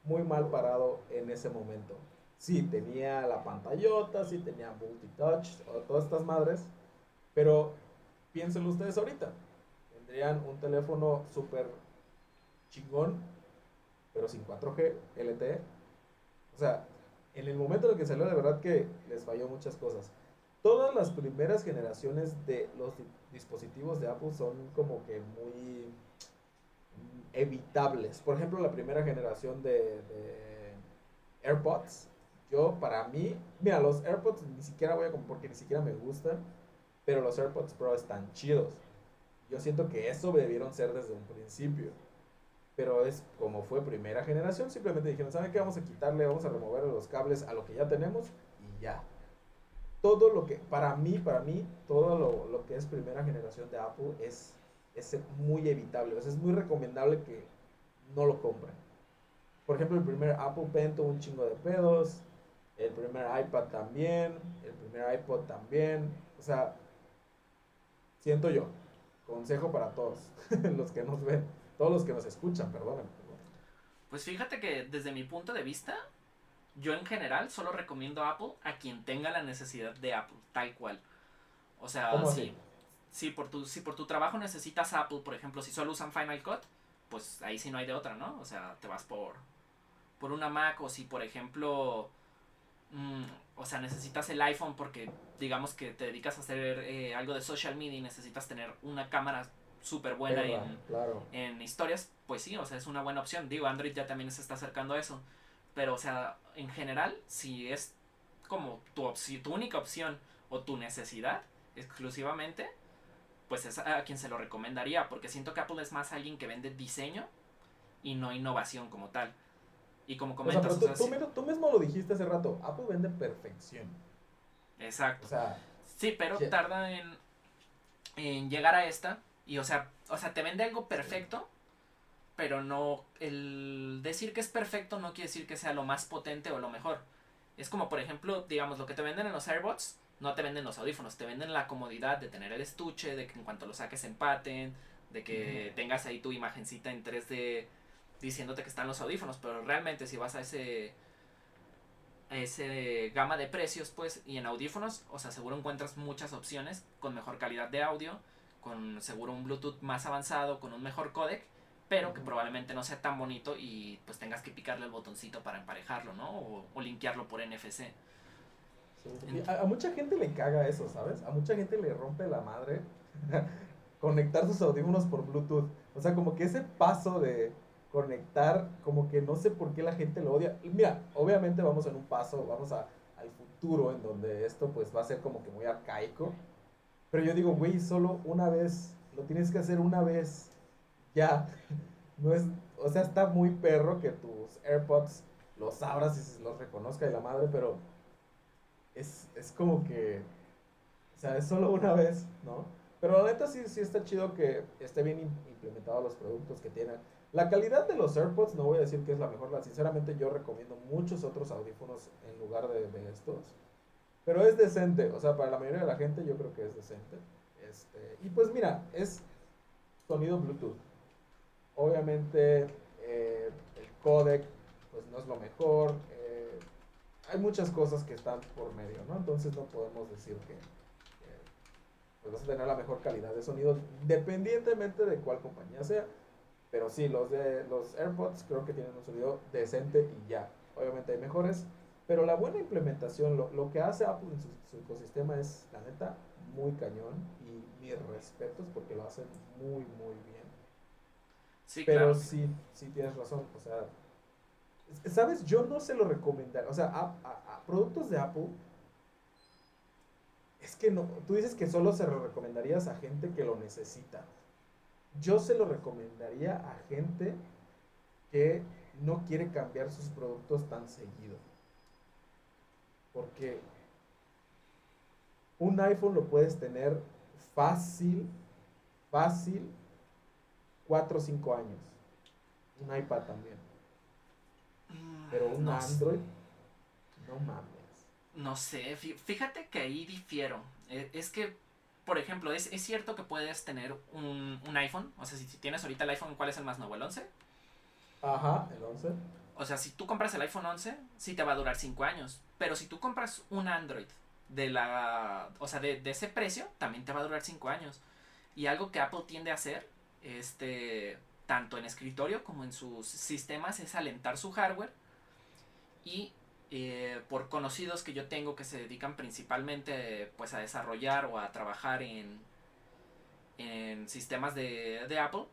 muy mal parado en ese momento. Sí, tenía la pantallota, sí tenía multitouch, todas estas madres, pero piénsenlo ustedes ahorita. Tendrían un teléfono súper chingón, pero sin 4G, LTE. O sea, en el momento en el que salió, de verdad que les falló muchas cosas. Todas las primeras generaciones de los dispositivos de Apple son como que muy evitables. Por ejemplo, la primera generación de, AirPods. Yo, para mí, mira, los AirPods ni siquiera voy a comprar porque ni siquiera me gustan, pero los AirPods Pro están chidos. Yo siento que eso debieron ser desde un principio. Pero es como fue primera generación, simplemente dijeron, ¿saben qué? Vamos a quitarle, vamos a remover los cables a lo que ya tenemos y ya. Todo lo que, para mí, para mí, todo lo, lo que es primera generación de Apple es es muy evitable. O sea, es muy recomendable que no lo compren. Por ejemplo, el primer Apple Pen tuvo un chingo de pedos. El primer iPad también. El primer iPod también. O sea, siento yo. Consejo para todos los que nos ven. Todos los que nos escuchan, perdónenme. Pues fíjate que desde mi punto de vista, yo en general solo recomiendo Apple a quien tenga la necesidad de Apple, tal cual. O sea, sí si por tu, si por tu trabajo necesitas Apple, por ejemplo, si solo usan Final Cut, pues ahí sí no hay de otra, ¿no? O sea, te vas por, por una Mac o si, por ejemplo, mm, o sea, necesitas el iPhone porque digamos que te dedicas a hacer eh, algo de social media y necesitas tener una cámara súper buena en, en historias, pues sí, o sea, es una buena opción. Digo, Android ya también se está acercando a eso. Pero, o sea, en general, si es como tu, tu única opción o tu necesidad exclusivamente, pues es a quien se lo recomendaría, porque siento que Apple es más alguien que vende diseño y no innovación como tal. Y como comentas... tú, mismo, lo dijiste hace rato, Apple vende perfección. Exacto. sí, pero tarda en, en llegar a esta y, o sea, o sea, te vende algo perfecto, pero no, el decir que es perfecto no quiere decir que sea lo más potente o lo mejor. Es como, por ejemplo, digamos, lo que te venden en los AirBots no te venden los audífonos, te venden la comodidad de tener el estuche, de que en cuanto lo saques empaten, de que tengas ahí tu imagencita en 3D diciéndote que están los audífonos, pero realmente si vas a ese a ese gama de precios, pues, y en audífonos, o sea, seguro encuentras muchas opciones con mejor calidad de audio, con seguro un Bluetooth más avanzado, con un mejor codec, pero que probablemente no sea tan bonito y pues tengas que picarle el botoncito para emparejarlo, ¿no? O, o linkearlo por NFC. A, mucha gente le caga eso, ¿sabes? A mucha gente le rompe la madre conectar sus audífonos por Bluetooth. O sea, como que ese paso de conectar, como que no sé por qué la gente lo odia. Mira, obviamente vamos en un paso, vamos a, al futuro en donde esto pues va a ser como que muy arcaico. Pero yo digo, güey, solo una vez, lo tienes que hacer una vez, ya. No es, o sea, está muy perro que tus AirPods los abras y los reconozca de la madre, pero es, es como que, o sea, es solo una vez, ¿no? Pero la neta sí, sí está chido que esté bien implementado los productos que tienen. La calidad de los AirPods no voy a decir que es la mejor. Sinceramente yo recomiendo muchos otros audífonos en lugar de, estos. Pero es decente. O sea, para la mayoría de la gente yo creo que es decente. Este, y pues mira, es sonido Bluetooth. Obviamente eh, el codec pues no es lo mejor hay muchas cosas que están por medio, ¿no? Entonces no podemos decir que, pues vas a tener la mejor calidad de sonido, independientemente de cuál compañía sea. Pero sí, los de los AirPods creo que tienen un sonido decente y ya. Obviamente hay mejores, Pero la buena implementación, lo, lo que hace Apple en su, su ecosistema es, la neta, muy cañón y mis respetos porque lo hacen muy, muy bien. Sí, Pero claro. sí, sí tienes razón. O sea, es- ¿sabes? Yo no se lo recomendaría. O sea, a, a- a productos de Apple, es que no. Tú dices que solo se lo recomendarías a gente que lo necesita. Yo se lo recomendaría a gente que no quiere cambiar sus productos tan seguido. Porque un iPhone lo puedes tener fácil, fácil, 4 o 5 años. Un iPad también. Pero un No sé. Android, no mames. No sé, fí- fíjate que ahí difiero. Eh, Es que, por ejemplo, es, es cierto que puedes tener un, un iPhone. O sea, si, si tienes ahorita el iPhone, ¿cuál es el más nuevo? ¿El 11? Ajá, el 11. O sea, si tú compras el iPhone 11, sí te va a durar 5 años. Pero si tú compras un Android de la. O sea, de, de ese precio, también te va a durar 5 años. Y algo que Apple tiende a hacer, este. Tanto en escritorio como en sus sistemas, es alentar su hardware. Y eh, por conocidos que yo tengo que se dedican principalmente pues a desarrollar o a trabajar en, en sistemas de, de Apple,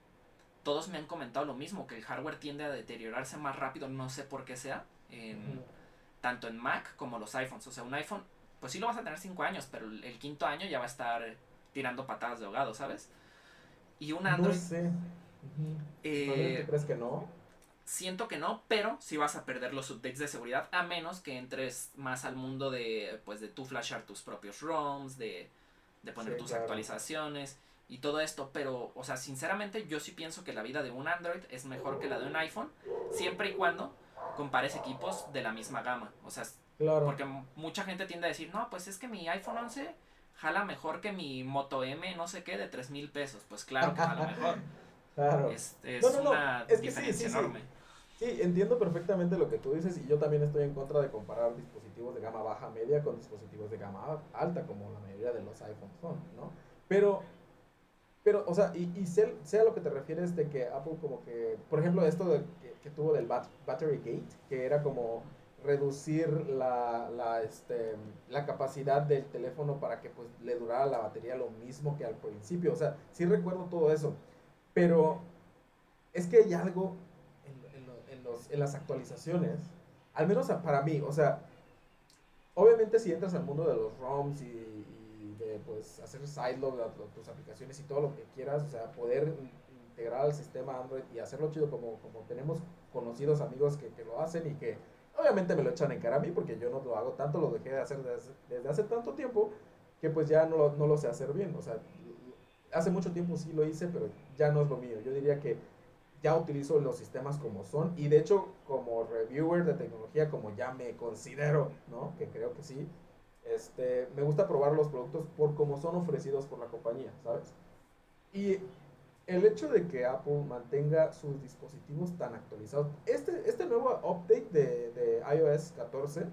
todos me han comentado lo mismo, que el hardware tiende a deteriorarse más rápido, no sé por qué sea, en, tanto en Mac como los iPhones. O sea, un iPhone, pues sí lo vas a tener 5 años, pero el, quinto año ya va a estar tirando patadas de ahogado, ¿sabes? Y un Android, No sé. Eh, ¿Android ¿tú crees que no? Siento que no, pero sí vas a perder los updates de seguridad, a menos que entres más al mundo de, pues, de tú flashar tus propios ROMs, de, de poner Sí, tus claro. actualizaciones y todo esto, pero, o sea, sinceramente yo sí pienso que la vida de un Android es mejor que la de un iPhone, siempre y cuando compares equipos de la misma gama, o sea, Claro. porque mucha gente tiende a decir, no, pues es que mi iPhone 11 jala mejor que mi Moto M no sé qué de 3 mil pesos, pues claro que a lo mejor, Claro. es, es No, no, no, una es que sí, diferencia sí, sí. enorme. Sí, entiendo perfectamente lo que tú dices y yo también estoy en contra de comparar dispositivos de gama baja media con dispositivos de gama alta, como la mayoría de los iPhones son, ¿no? Pero, pero o sea, y, y sé, sé a lo que te refieres de que Apple como que, por ejemplo, esto de, que, tuvo del bat- Battery Gate, que era como reducir la, la, este, la capacidad del teléfono para que pues le durara la batería lo mismo que al principio, o sea, sí recuerdo todo eso, pero es que hay algo los- en las actualizaciones, al menos para mí, o sea, obviamente si entras al mundo de los ROMs y, y de pues hacer sideload a, tus aplicaciones y todo lo que quieras, o sea, poder in- integrar al sistema Android y hacerlo chido como, como tenemos conocidos amigos que, que lo hacen y que obviamente me lo echan en cara a mí porque yo no lo hago tanto, lo dejé de hacer desde, desde hace tanto tiempo que pues ya no, no lo sé hacer bien, o sea, hace mucho tiempo sí lo hice, pero ya no es lo mío, yo diría que ya utilizo los sistemas como son y de hecho como reviewer de tecnología como ya me considero, ¿no? Que creo que sí. Este, me gusta probar los productos por cómo son ofrecidos por la compañía, ¿sabes? Y el hecho de que Apple mantenga sus dispositivos tan actualizados, este, este nuevo update de, de iOS 14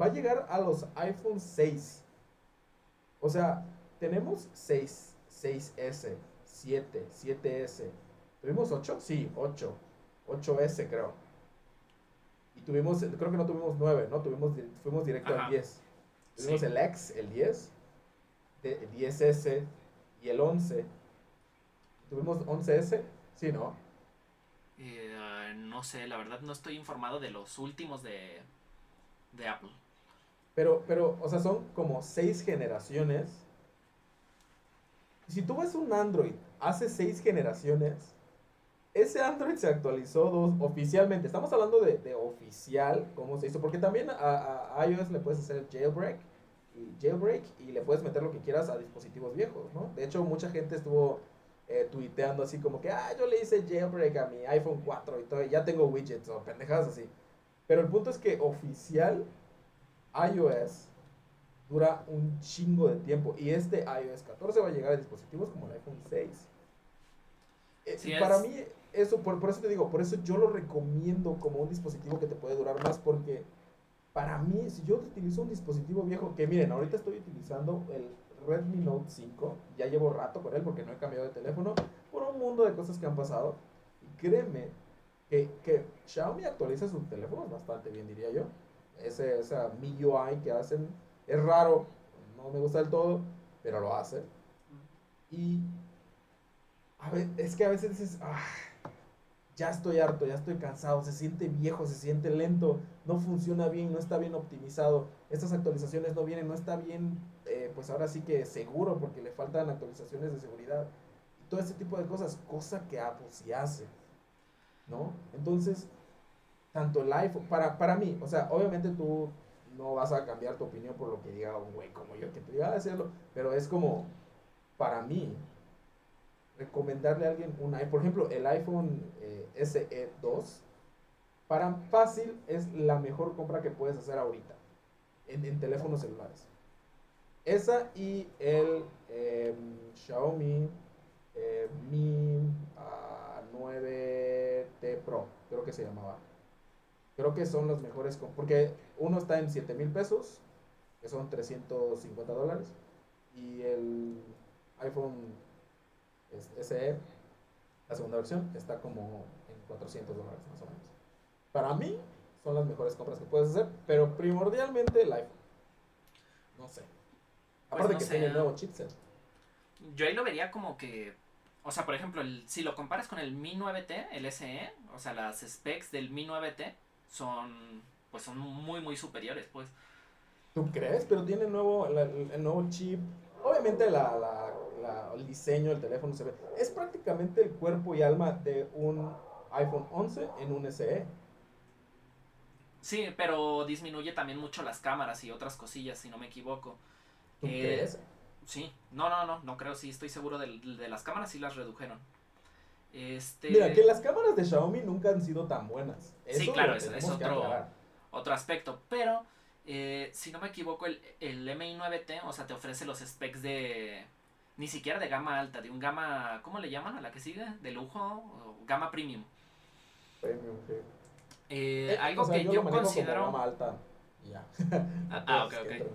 va a llegar a los iPhone 6. O sea, tenemos 6, 6S, 7, 7S. ¿Tuvimos 8? Sí, 8. 8S creo. Y tuvimos, creo que no tuvimos 9, ¿no? Tuvimos, fuimos directo Ajá. al 10. Tuvimos Sí. el X, el 10, de- el 10S y el 11. ¿Tuvimos 11S? Sí, ¿no? Eh, no sé, la verdad no estoy informado de los últimos de, de Apple. Pero, pero, o sea, son como 6 generaciones. Si tú ves un Android hace 6 generaciones, ese Android se actualizó dos oficialmente. Estamos hablando de, de oficial, cómo se hizo, porque también a, a- iOS le puedes hacer jailbreak y jailbreak y le puedes meter lo que quieras a dispositivos viejos, ¿no? De hecho, mucha gente estuvo eh, tuiteando así como que, ah, yo le hice jailbreak a mi iPhone 4 y todo, y ya tengo widgets o pendejadas así. Pero el punto es que oficial iOS dura un chingo de tiempo y este iOS 14 va a llegar a dispositivos como el iPhone 6. Eh, Sí, para es- mí, eso, por, por eso te digo, por eso yo lo recomiendo como un dispositivo que te puede durar más, porque para mí, si yo utilizo un dispositivo viejo, que miren, ahorita estoy utilizando el Redmi Note 5, ya llevo rato con él porque no he cambiado de teléfono, por un mundo de cosas que han pasado, y créeme que, que Xiaomi actualiza sus teléfonos bastante bien, diría yo. ese, esa MIUI que hacen es raro, no me gusta del todo, pero lo hacen. Y a ver, es que a veces dices, ah, ya estoy harto, ya estoy cansado, se siente viejo, se siente lento, no funciona bien, no está bien optimizado, estas actualizaciones no vienen, no está bien, eh, pues ahora sí que seguro porque le faltan actualizaciones de seguridad. Todo ese tipo de cosas, cosa que Apple sí hace, ¿no? Entonces, tanto el iPhone, para, para mí, o sea, obviamente tú no vas a cambiar tu opinión por lo que diga un güey como yo que te iba a decirlo, pero es como, para mí, recomendarle a alguien un iPhone, por ejemplo, el iPhone eh, SE 2, para fácil es la mejor compra que puedes hacer ahorita en, teléfonos celulares. Esa y el em, Xiaomi eh, Mi 9T ah, Pro, creo que se llamaba. Creo que son los mejores, porque uno está en 7 mil pesos, que son 350 dólares, y el iPhone SE, la segunda versión, está como en 400 dólares más o menos. Para mí, son las mejores compras que puedes hacer, pero primordialmente el iPhone. No sé. Pues Aparte que tiene el nuevo chipset. Yo ahí lo vería como que, o sea, por ejemplo, el, si lo comparas con el Mi 9T, el SE, o sea, las specs del Mi 9T son, pues son muy, muy superiores, pues. ¿Tú crees? Pero tiene el nuevo, el nuevo chip. Obviamente la, la el diseño del teléfono se ve. Es prácticamente el cuerpo y alma de un iPhone 11 en un SE. Sí, pero disminuye también mucho las cámaras y otras cosillas, si no me equivoco. ¿Tú eh, crees? Sí, no, no, no, no creo, sí, estoy seguro de, las cámaras, sí las redujeron. Este... Mira, que las cámaras de Xiaomi nunca han sido tan buenas. sí, claro, es, otro, otro aspecto, pero eh, si no me equivoco, el, el MI 9T, o sea, te ofrece los specs de, ni siquiera de gama alta, de un gama, ¿cómo le llaman a la que sigue? De lujo, o gama premium. Premium, sí. Eh, eh, algo que yo, considero... gama alta, ya. ah, ah ok, ok.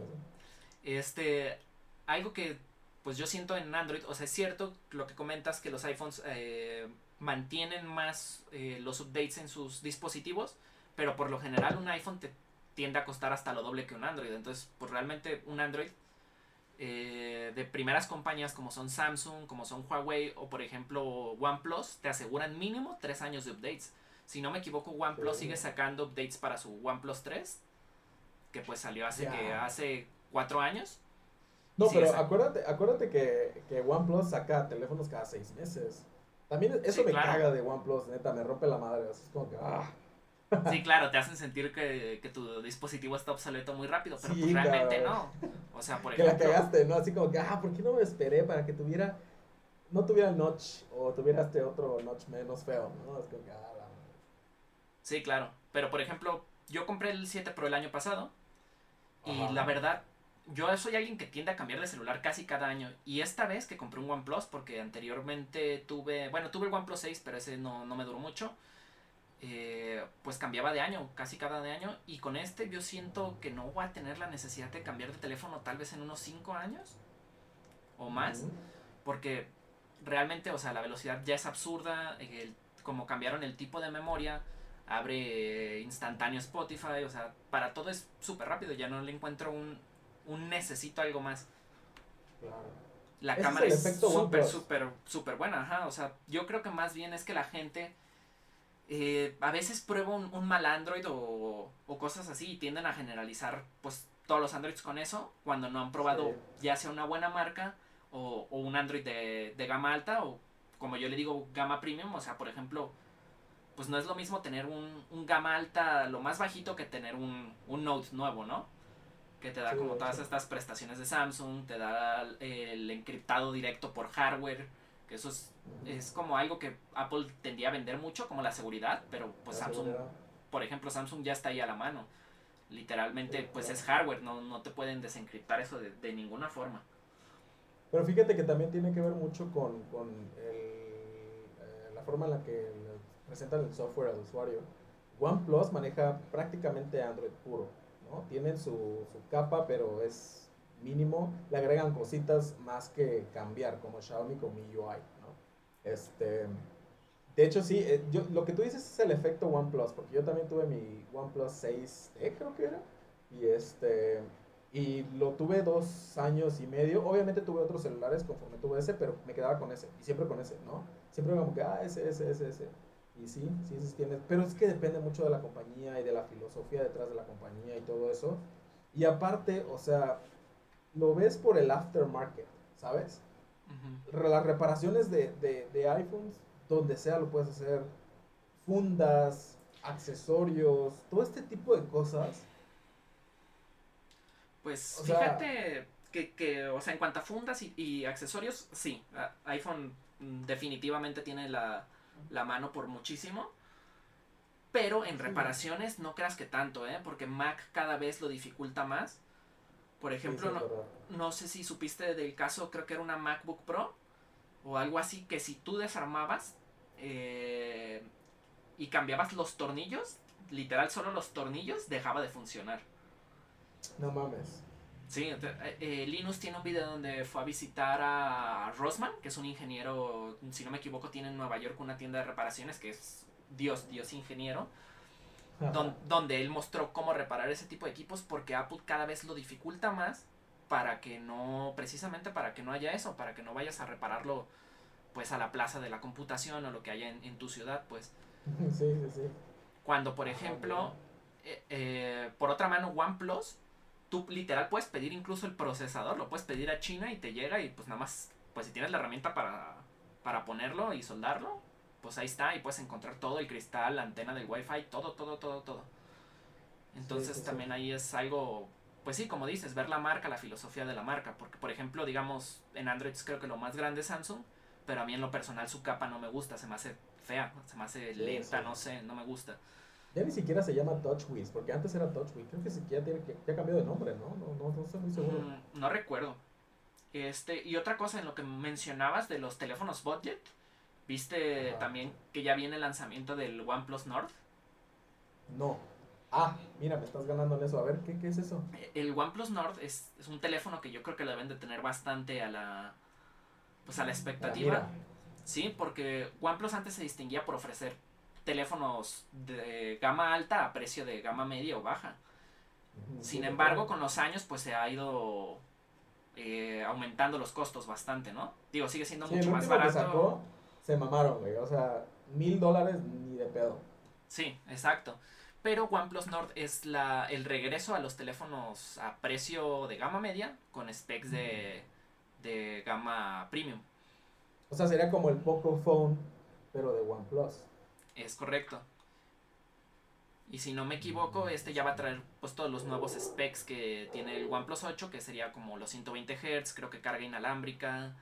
Este, algo que pues yo siento en Android, o sea, es cierto lo que comentas que los iPhones eh, mantienen más los updates en sus dispositivos, pero por lo general un iPhone te tiende a costar hasta lo doble que un Android. Entonces, pues realmente un Android eh, de primeras compañías como son Samsung, como son Huawei o por ejemplo OnePlus, te aseguran mínimo 3 años de updates. Si no me equivoco, OnePlus sigue sacando updates para su OnePlus 3, que pues salió hace que hace 4 años. No, pero acuérdate, acuérdate que, que, OnePlus saca teléfonos cada 6 meses. También eso me caga de OnePlus, neta, me rompe la madre. Es como que, ah. Sí, claro, te hacen sentir que, que, tu dispositivo está obsoleto muy rápido, pero pues realmente no. O sea, por ejemplo. Que la cagaste, ¿no? Así como que, ah, ¿por qué no me esperé para que tuviera. No tuviera el notch o tuviera este otro notch menos feo, ¿no? Es como que, ah, la... Sí, claro. Pero por ejemplo, yo compré el 7 Pro el año pasado y la verdad, yo soy alguien que tiende a cambiar de celular casi cada año. Y esta vez que compré un OnePlus, porque anteriormente tuve, bueno, tuve el OnePlus 6, pero ese no, no me duró mucho. Eh, pues cambiaba de año, casi cada de año. Y con este yo siento que no voy a tener la necesidad de cambiar de teléfono tal vez en unos 5 años o más. Porque realmente, o sea, la velocidad ya es absurda. como cambiaron el tipo de memoria, abre instantáneo Spotify. O sea, para todo es súper rápido. Ya no le encuentro un, un necesito algo más. La cámara es súper, súper, súper buena. Ajá. O sea, yo creo que más bien es que la gente eh, a veces pruebo un, mal Android o, cosas así y tienden a generalizar pues todos los Androids con eso cuando no han probado ya sea una buena marca o, un Android de, gama alta o como yo le digo gama premium, o sea, por ejemplo, pues no es lo mismo tener un, gama alta lo más bajito que tener un, Note nuevo, ¿no? Que te da como todas estas prestaciones de Samsung, te da el encriptado directo por hardware, que eso es es como algo que Apple tendía a vender mucho, como la seguridad, pero pues Samsung, por ejemplo, Samsung ya está ahí a la mano. Literalmente, pues es hardware, no, no te pueden desencriptar eso de, ninguna forma. Pero fíjate que también tiene que ver mucho con, con eh, la forma en la que presentan el software al usuario. OnePlus maneja prácticamente Android puro, ¿no? Tienen su, su capa, pero es mínimo. Le agregan cositas más que cambiar, como Xiaomi con MIUI. Este, de hecho, sí, eh, yo, lo que tú dices es el efecto OnePlus, porque yo también tuve mi OnePlus 6 creo que era. Y este y lo tuve dos años y medio. Obviamente tuve otros celulares conforme tuve ese, pero me quedaba con ese. Y siempre con ese, ¿no? Siempre como que, ah, ese, ese, ese, ese. Y sí, sí, sí tiene. Pero es que depende mucho de la compañía y de la filosofía detrás de la compañía y todo eso. Y aparte, o sea, lo ves por el aftermarket, ¿sabes? Las reparaciones de, de, de iPhones, donde sea lo puedes hacer. Fundas, accesorios, todo este tipo de cosas pues fíjate que, que, o sea, en cuanto a fundas y, accesorios, sí, iPhone mm, definitivamente tiene la, mano por muchísimo. Pero en reparaciones no creas que tanto, ¿eh? Porque Mac cada vez lo dificulta más. Por ejemplo, no, no, sé si supiste del caso, creo que era una MacBook Pro o algo así, que si tú desarmabas eh, y cambiabas los tornillos, literal solo los tornillos, dejaba de funcionar. No mames. Sí, eh, eh, Linus tiene un video donde fue a visitar a Rosman, que es un ingeniero, si no me equivoco, tiene en Nueva York una tienda de reparaciones, que es Dios, Dios ingeniero, donde él mostró cómo reparar ese tipo de equipos porque Apple cada vez lo dificulta más para que no, precisamente para que no haya eso, para que no vayas a repararlo pues a la plaza de la computación o lo que haya en, tu ciudad, pues. Sí, sí, sí. Cuando, por ejemplo, eh, por otra mano, OnePlus tú literal puedes pedir incluso el procesador, lo puedes pedir a China y te llega y pues nada más, pues si tienes la herramienta para, para ponerlo y soldarlo, pues ahí está y puedes encontrar todo el cristal, la antena del wifi, todo, todo, todo, todo. Entonces también ahí es algo, pues sí, como dices, ver la marca, la filosofía de la marca, porque por ejemplo, digamos, en Android creo que lo más grande es Samsung, pero a mí en lo personal su capa no me gusta, se me hace fea, se me hace lenta, no sé, no me gusta. Ya ni siquiera se llama TouchWiz, porque antes era TouchWiz. Creo que ya, tiene, que, ya ha cambiado de nombre, ¿no? No, no, no estoy muy seguro. Mm, no recuerdo. Este, y otra cosa en lo que mencionabas de los teléfonos budget, ¿viste también que ya viene el lanzamiento del OnePlus Nord? No. Ah, mira, me estás ganando en eso. A ver, ¿qué, qué es eso? El OnePlus Nord es, es, un teléfono que yo creo que lo deben de tener bastante a la, pues a la expectativa. Sí, porque OnePlus antes se distinguía por ofrecer teléfonos de gama alta a precio de gama media o baja. Sin embargo, con los años, pues se ha ido eh, aumentando los costos bastante, ¿no? Digo, sigue siendo mucho más barato. Se mamaron, güey. O sea, mil dólares ni de pedo. Sí, exacto. Pero OnePlus Nord es la, el regreso a los teléfonos a precio de gama media con specs de, de gama premium. O sea, sería como el Poco Phone, pero de OnePlus. Es correcto. Y si no me equivoco, este ya va a traer pues todos los nuevos specs que tiene el OnePlus 8, que sería como los 120 Hz, creo que carga inalámbrica.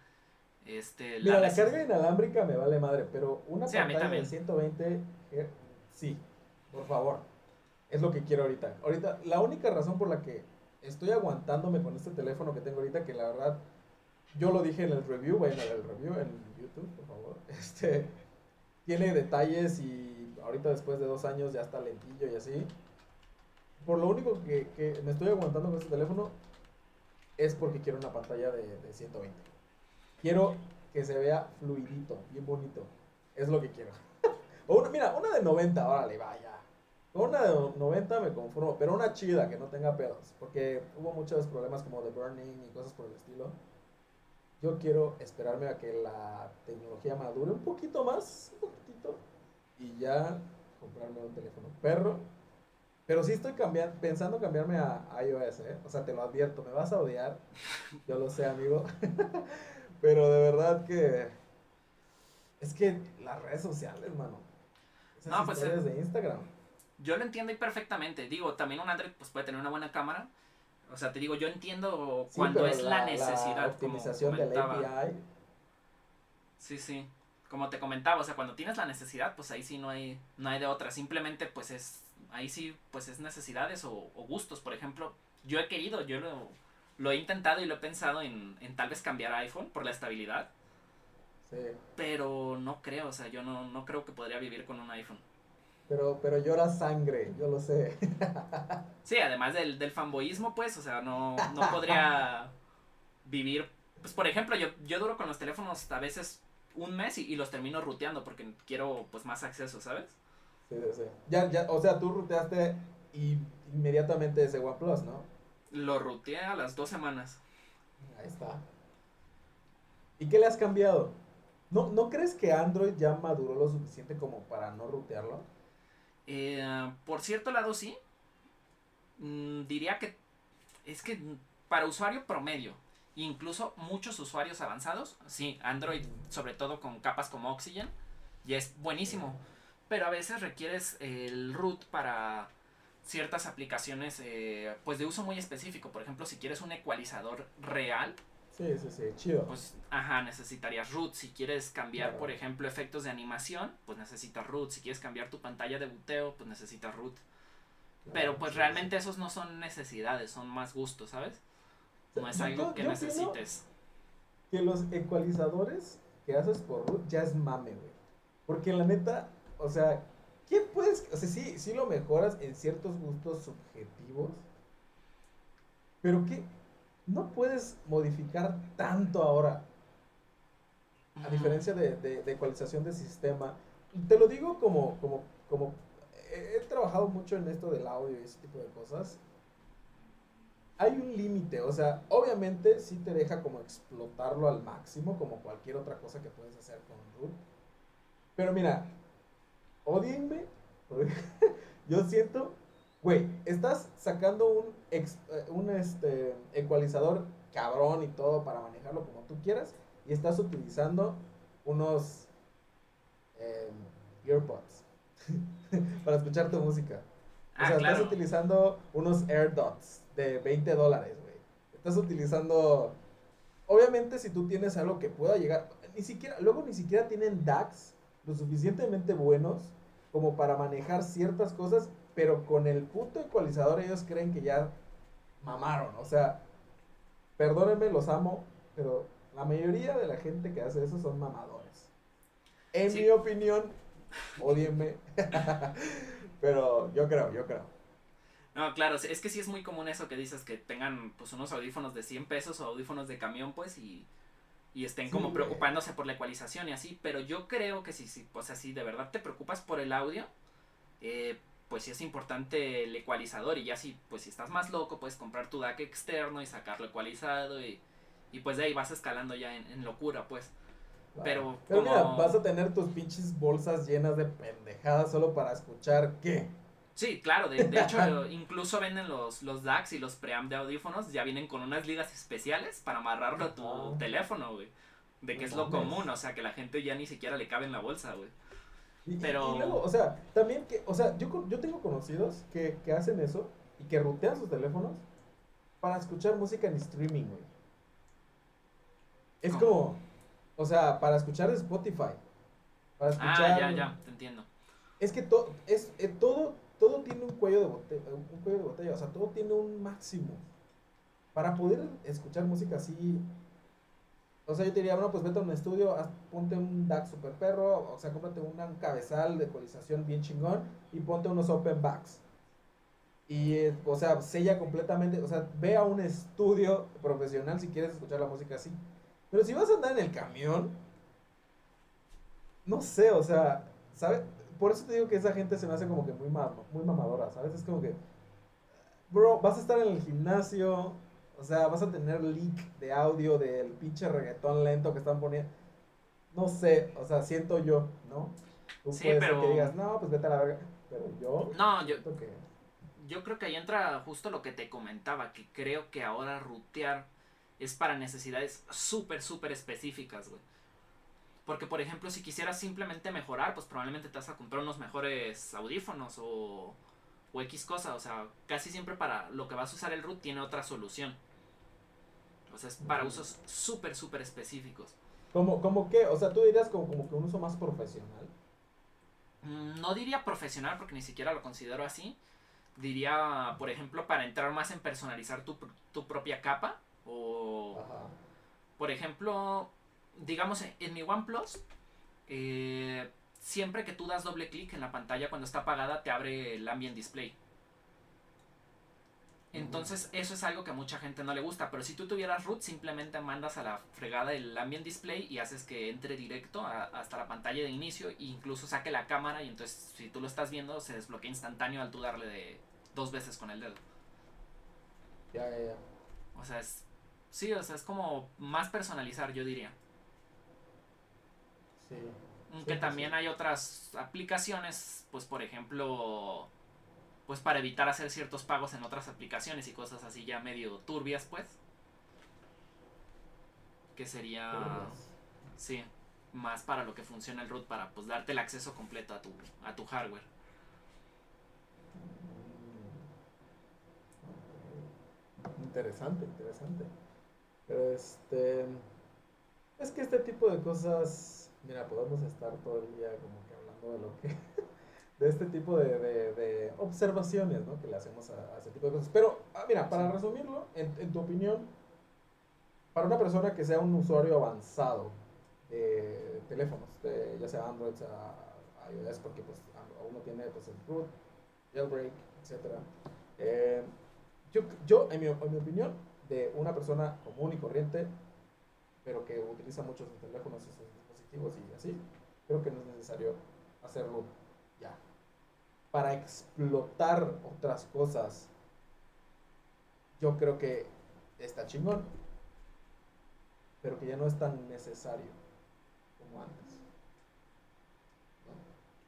Este, Mira, la, carga inalámbrica me vale madre, pero una pantalla de 120 Hz, sí, por favor. Es lo que quiero ahorita. Ahorita, la única razón por la que estoy aguantándome con este teléfono que tengo ahorita, que la verdad, yo lo dije en el review, bueno, en el review en YouTube, por favor, este tiene detalles y ahorita después de dos años ya está lentillo y así. Por lo único que, me estoy aguantando con este teléfono es porque quiero una pantalla de, 120. Quiero que se vea fluidito, bien bonito. Es lo que quiero. o una, mira, una de 90, órale, vaya. Una de 90 me conformo, pero una chida que no tenga pedos. Porque hubo muchos problemas como de burning y cosas por el estilo. Yo quiero esperarme a que la tecnología madure un poquito más, un poquitito, y ya comprarme un teléfono perro. Pero sí estoy cambiando, pensando cambiarme a iOS, ¿eh? O sea, te lo advierto, me vas a odiar, yo lo sé, amigo. Pero de verdad que... Es que las redes sociales, mano. Esas no, pues, eh, de Instagram. Yo lo entiendo perfectamente. Digo, también un Android pues, puede tener una buena cámara o sea, te digo, yo entiendo cuando es la, necesidad. La optimización del API. Sí, sí. Como te comentaba, o sea, cuando tienes la necesidad, pues ahí sí no hay, no hay de otra. Simplemente, pues es, ahí sí, pues es necesidades o, gustos. Por ejemplo, yo he querido, yo lo, he intentado y lo he pensado en, en tal vez cambiar a iPhone por la estabilidad. Sí. Pero no creo, o sea, yo no, no creo que podría vivir con un iPhone. Pero, pero llora sangre, yo lo sé. Sí, además del, del fanboyismo, pues, o sea, no, no podría vivir. Pues, por ejemplo, yo, yo duro con los teléfonos a veces un mes y, los termino ruteando porque quiero, pues, más acceso, ¿sabes? Sí, sí, sí. Ya, ya, o sea, tú ruteaste y inmediatamente ese OnePlus, ¿no? Lo ruteé a las dos semanas. Ahí está. ¿Y qué le has cambiado? ¿No, ¿No crees que Android ya maduró lo suficiente como para no rutearlo? Eh, por cierto lado, sí. Mm, diría que es que para usuario promedio, incluso muchos usuarios avanzados, sí, Android, sobre todo con capas como Oxygen, ya es buenísimo. Pero a veces requieres el root para ciertas aplicaciones eh, pues de uso muy específico. Por ejemplo, si quieres un ecualizador real. Sí, sí, sí, chido. Pues, ajá, necesitarías root. Si quieres cambiar, por ejemplo, efectos de animación, pues necesitas root. Si quieres cambiar tu pantalla de buteo, pues necesitas root. Pero pues realmente esos no son necesidades, son más gustos, ¿sabes? No es algo que necesites. Que los ecualizadores que haces por root ya es mame, güey. Porque la neta, o sea, ¿qué puedes? O sea, sí, sí lo mejoras en ciertos gustos subjetivos. Pero ¿qué? No puedes modificar tanto ahora. A diferencia de, de, ecualización de sistema. Te lo digo como, como, como he trabajado mucho en esto del audio y ese tipo de cosas. Hay un límite, o sea, obviamente sí te deja como explotarlo al máximo, como cualquier otra cosa que puedes hacer con root. Pero mira, odienme, yo siento, güey, estás sacando un, eh, un este, ecualizador cabrón y todo para manejarlo como tú quieras y estás utilizando unos eh, earbuds para escuchar tu música. O ah, sea, estás utilizando unos AirDots de 20 dólares, güey. Estás utilizando... Obviamente si tú tienes algo que pueda llegar... Ni siquiera, luego ni siquiera tienen DAX lo suficientemente buenos como para manejar ciertas cosas, pero con el puto ecualizador ellos creen que ya mamaron. O sea, perdónenme, los amo, pero la mayoría de la gente que hace eso son mamadores. En mi opinión, odienme. Pero yo creo, yo creo. No, claro, es que sí es muy común eso que dices, que tengan pues unos audífonos de 100 pesos o audífonos de camión, pues, y, y estén como preocupándose por la ecualización y así, pero yo creo que si, si, o sea, si de verdad te preocupas por el audio, eh, pues sí es importante el ecualizador y ya si, pues si estás más loco, puedes comprar tu DAC externo y sacarlo ecualizado y, y pues de ahí vas escalando ya en, en locura, pues. Pero, mira, vas a tener tus pinches bolsas llenas de pendejadas solo para escuchar qué. Sí, claro, de, hecho incluso venden los, los DAX y los preamp de audífonos, ya vienen con unas ligas especiales para amarrarlo a tu teléfono, güey. De que es lo común, o sea, que la gente ya ni siquiera le cabe en la bolsa, güey. Pero... Y, luego, o sea, también que, o sea, yo, yo tengo conocidos que, que hacen eso y que rutean sus teléfonos para escuchar música en streaming, güey. Es como o sea, para escuchar Spotify. Para ah, escuchar. Ah, ya, ya, te entiendo. Es que todo, es, eh, todo, todo tiene un cuello de botella, un cuello de botella, o sea, todo tiene un máximo. Para poder escuchar música así, o sea, yo te diría, bueno, pues vete a un estudio, ponte un DAC super perro, o sea, cómprate un cabezal de ecualización bien chingón y ponte unos open backs. Y, eh, o sea, sella completamente, o sea, ve a un estudio profesional si quieres escuchar la música así. Pero si vas a andar en el camión, no sé, o sea, ¿sabes? Por eso te digo que esa gente se me hace como que muy, muy mamadora, ¿sabes? Es como que, bro, vas a estar en el gimnasio, o sea, vas a tener leak de audio del pinche reggaetón lento que están poniendo. No sé, o sea, siento yo, ¿no? Tú sí, puedes pero... que digas, no, pues vete a la verga. Pero yo. No, yo. Que... Yo creo que ahí entra justo lo que te comentaba, que creo que ahora rutear es para necesidades súper, súper específicas, güey. Porque, por ejemplo, si quisieras simplemente mejorar, pues probablemente te vas a comprar unos mejores audífonos o, o X cosa. O sea, casi siempre para lo que vas a usar el root tiene otra solución. O sea, es para usos súper, súper específicos. ¿Cómo, ¿Cómo qué? O sea, tú dirías como, como que un uso más profesional. Mm, no diría profesional porque ni siquiera lo considero así. Diría, por ejemplo, para entrar más en personalizar tu, tu propia capa o, por ejemplo, digamos en mi OnePlus, eh, siempre que tú das doble clic en la pantalla cuando está apagada, te abre el ambient display. Entonces, eso es algo que a mucha gente no le gusta. Pero si tú tuvieras root, simplemente mandas a la fregada el ambient display y haces que entre directo hasta la pantalla de inicio e incluso saque la cámara. Y entonces, si tú lo estás viendo, se desbloquea instantáneo al tú darle de dos veces con el dedo. Ya, ya, ya. O sea, es. Sí, o sea, es como más personalizar, yo diría. Sí. Aunque Sí, también sí. hay otras aplicaciones, pues por ejemplo, pues para evitar hacer ciertos pagos en otras aplicaciones y cosas así ya medio turbias, pues. Que sería, Turbias. sí, más para lo que funciona el root, para pues darte el acceso completo a tu, a tu hardware. Mm. Interesante, interesante. Pero este. Es que este tipo de cosas. Mira, podemos estar todo el día como que hablando de lo que. de este tipo de, de- de observaciones, ¿no? Que le hacemos a, a ese tipo de cosas. Pero, ah, mira, para Sí. resumirlo, en, en tu opinión, para una persona que sea un usuario avanzado de teléfonos, de, ya sea Android, sea iOS, porque pues uno tiene pues el root, jailbreak, etcétera. Eh, yo, yo en, mi, en mi opinión, de una persona común y corriente, pero que utiliza mucho sus teléfonos y sus y así, creo que no es necesario hacerlo ya. Para explotar otras cosas, yo creo que está chingón, pero que ya no es tan necesario como antes.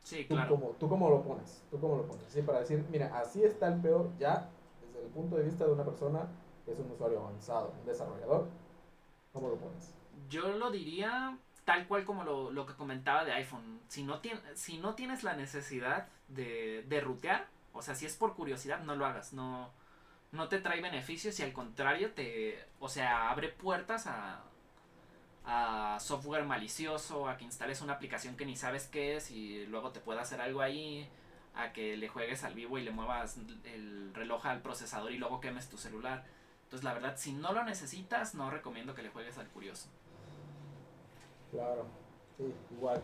Sí, ¿Tú, claro. cómo, ¿Tú cómo lo pones? ¿Tú cómo lo pones? Sí, para decir, mira, así está el peor ya desde el punto de vista de una persona que es un usuario avanzado, un desarrollador. ¿Cómo lo pones? Yo lo diría tal cual como lo, lo que comentaba de iPhone. Si no, si no tienes la necesidad de, de rutear, o sea, si es por curiosidad, no lo hagas. No, no te trae beneficios y al contrario, te, o sea, abre puertas a, a software malicioso, a que instales una aplicación que ni sabes qué es y luego te pueda hacer algo ahí, a que le juegues al vivo y le muevas el reloj al procesador y luego quemes tu celular. Entonces, la verdad, si no lo necesitas, no recomiendo que le juegues al curioso. Claro, sí, igual.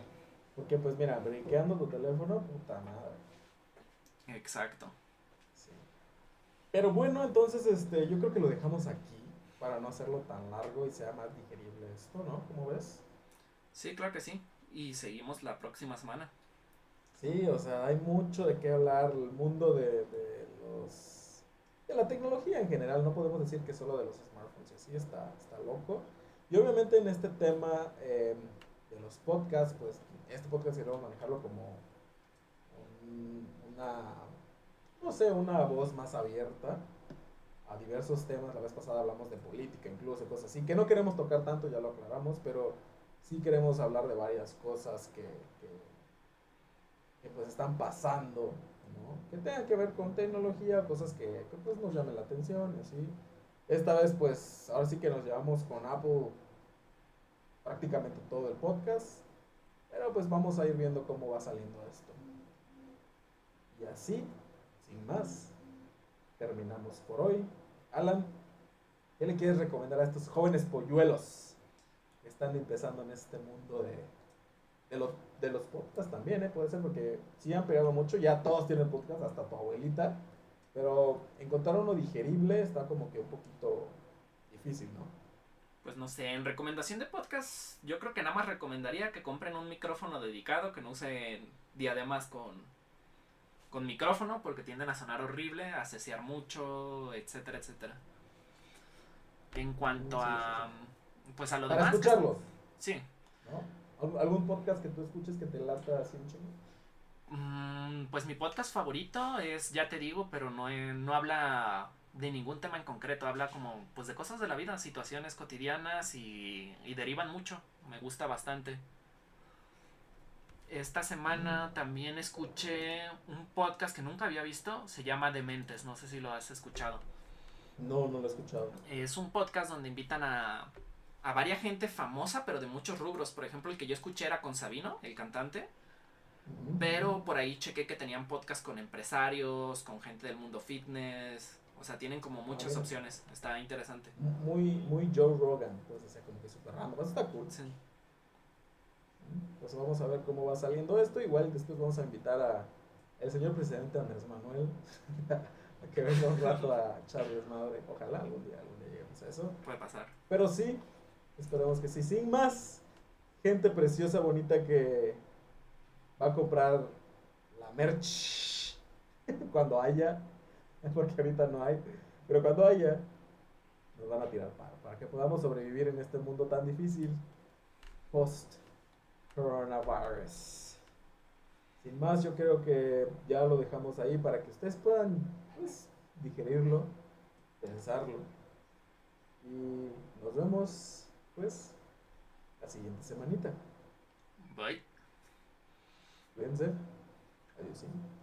Porque pues mira, briqueando tu teléfono, puta madre. Exacto. Sí. Pero bueno, entonces este, yo creo que lo dejamos aquí para no hacerlo tan largo y sea más digerible esto, ¿no? ¿Cómo ves? Sí, claro que sí. Y seguimos la próxima semana. Sí, o sea, hay mucho de qué hablar, el mundo de, de los de la tecnología en general, no podemos decir que solo de los smartphones, y así está, está loco. Y obviamente en este tema eh, de los podcasts, pues este podcast queremos manejarlo como un- una, no sé, una voz más abierta a diversos temas. La vez pasada hablamos de política, incluso cosas así, que no queremos tocar tanto, ya lo aclaramos, pero sí queremos hablar de varias cosas que, que, que, pues están pasando, ¿no? Que tengan que ver con tecnología, cosas que, que, pues nos llamen la atención y así. Esta vez pues ahora sí que nos llevamos con Apple prácticamente todo el podcast, pero pues vamos a ir viendo cómo va saliendo esto. Y así, sin más, terminamos por hoy. Alan, ¿qué le quieres recomendar a estos jóvenes polluelos que están empezando en este mundo de, de, los, podcasts también, ¿eh? Puede ser porque sí han pegado mucho, ya todos tienen podcast, hasta tu abuelita, pero encontrar uno digerible está como que un poquito difícil, ¿no? Pues no sé, en recomendación de podcast, yo creo que nada más recomendaría que compren un micrófono dedicado, que no usen diademas con, con micrófono, porque tienden a sonar horrible, a cesear mucho, etcétera, etcétera. En cuanto Sí, sí, a. Pues a lo Para demás. que- escucharlos, Sí. ¿no? ¿Al- ¿Algún podcast que tú escuches que te lata así un chingo? Mm, pues mi podcast favorito es Ya te digo, pero no, no habla de ningún tema en concreto, habla como pues de cosas de la vida, situaciones cotidianas y, y derivan mucho, me gusta bastante. Esta semana también escuché un podcast que nunca había visto, se llama Dementes, no sé si lo has escuchado. No, no lo he escuchado. Es un podcast donde invitan a, a varias gente famosa, pero de muchos rubros. Por ejemplo, el que yo escuché era con Sabino, el cantante. Pero por ahí chequé que tenían podcast con empresarios, con gente del mundo fitness. O sea, tienen como muchas opciones. Está interesante. Muy, muy Joe Rogan, pues, o sea, como que súper random. Eso está cool. Sí. Pues vamos a ver cómo va saliendo esto. Igual después vamos a invitar a el señor presidente Andrés Manuel a que venga un rato a echarles madre. Ojalá algún día, algún día lleguemos a eso. Puede pasar. Pero sí, esperemos que sí. Sin más, gente preciosa, bonita que va a comprar la merch cuando haya. porque ahorita no hay. Pero cuando haya, nos van a tirar para, para que podamos sobrevivir en este mundo tan difícil post coronavirus. Sin más, yo creo que ya lo dejamos ahí para que ustedes puedan pues, digerirlo, pensarlo. Y nos vemos pues la siguiente semanita. Bye. ואין זה, היוצאים.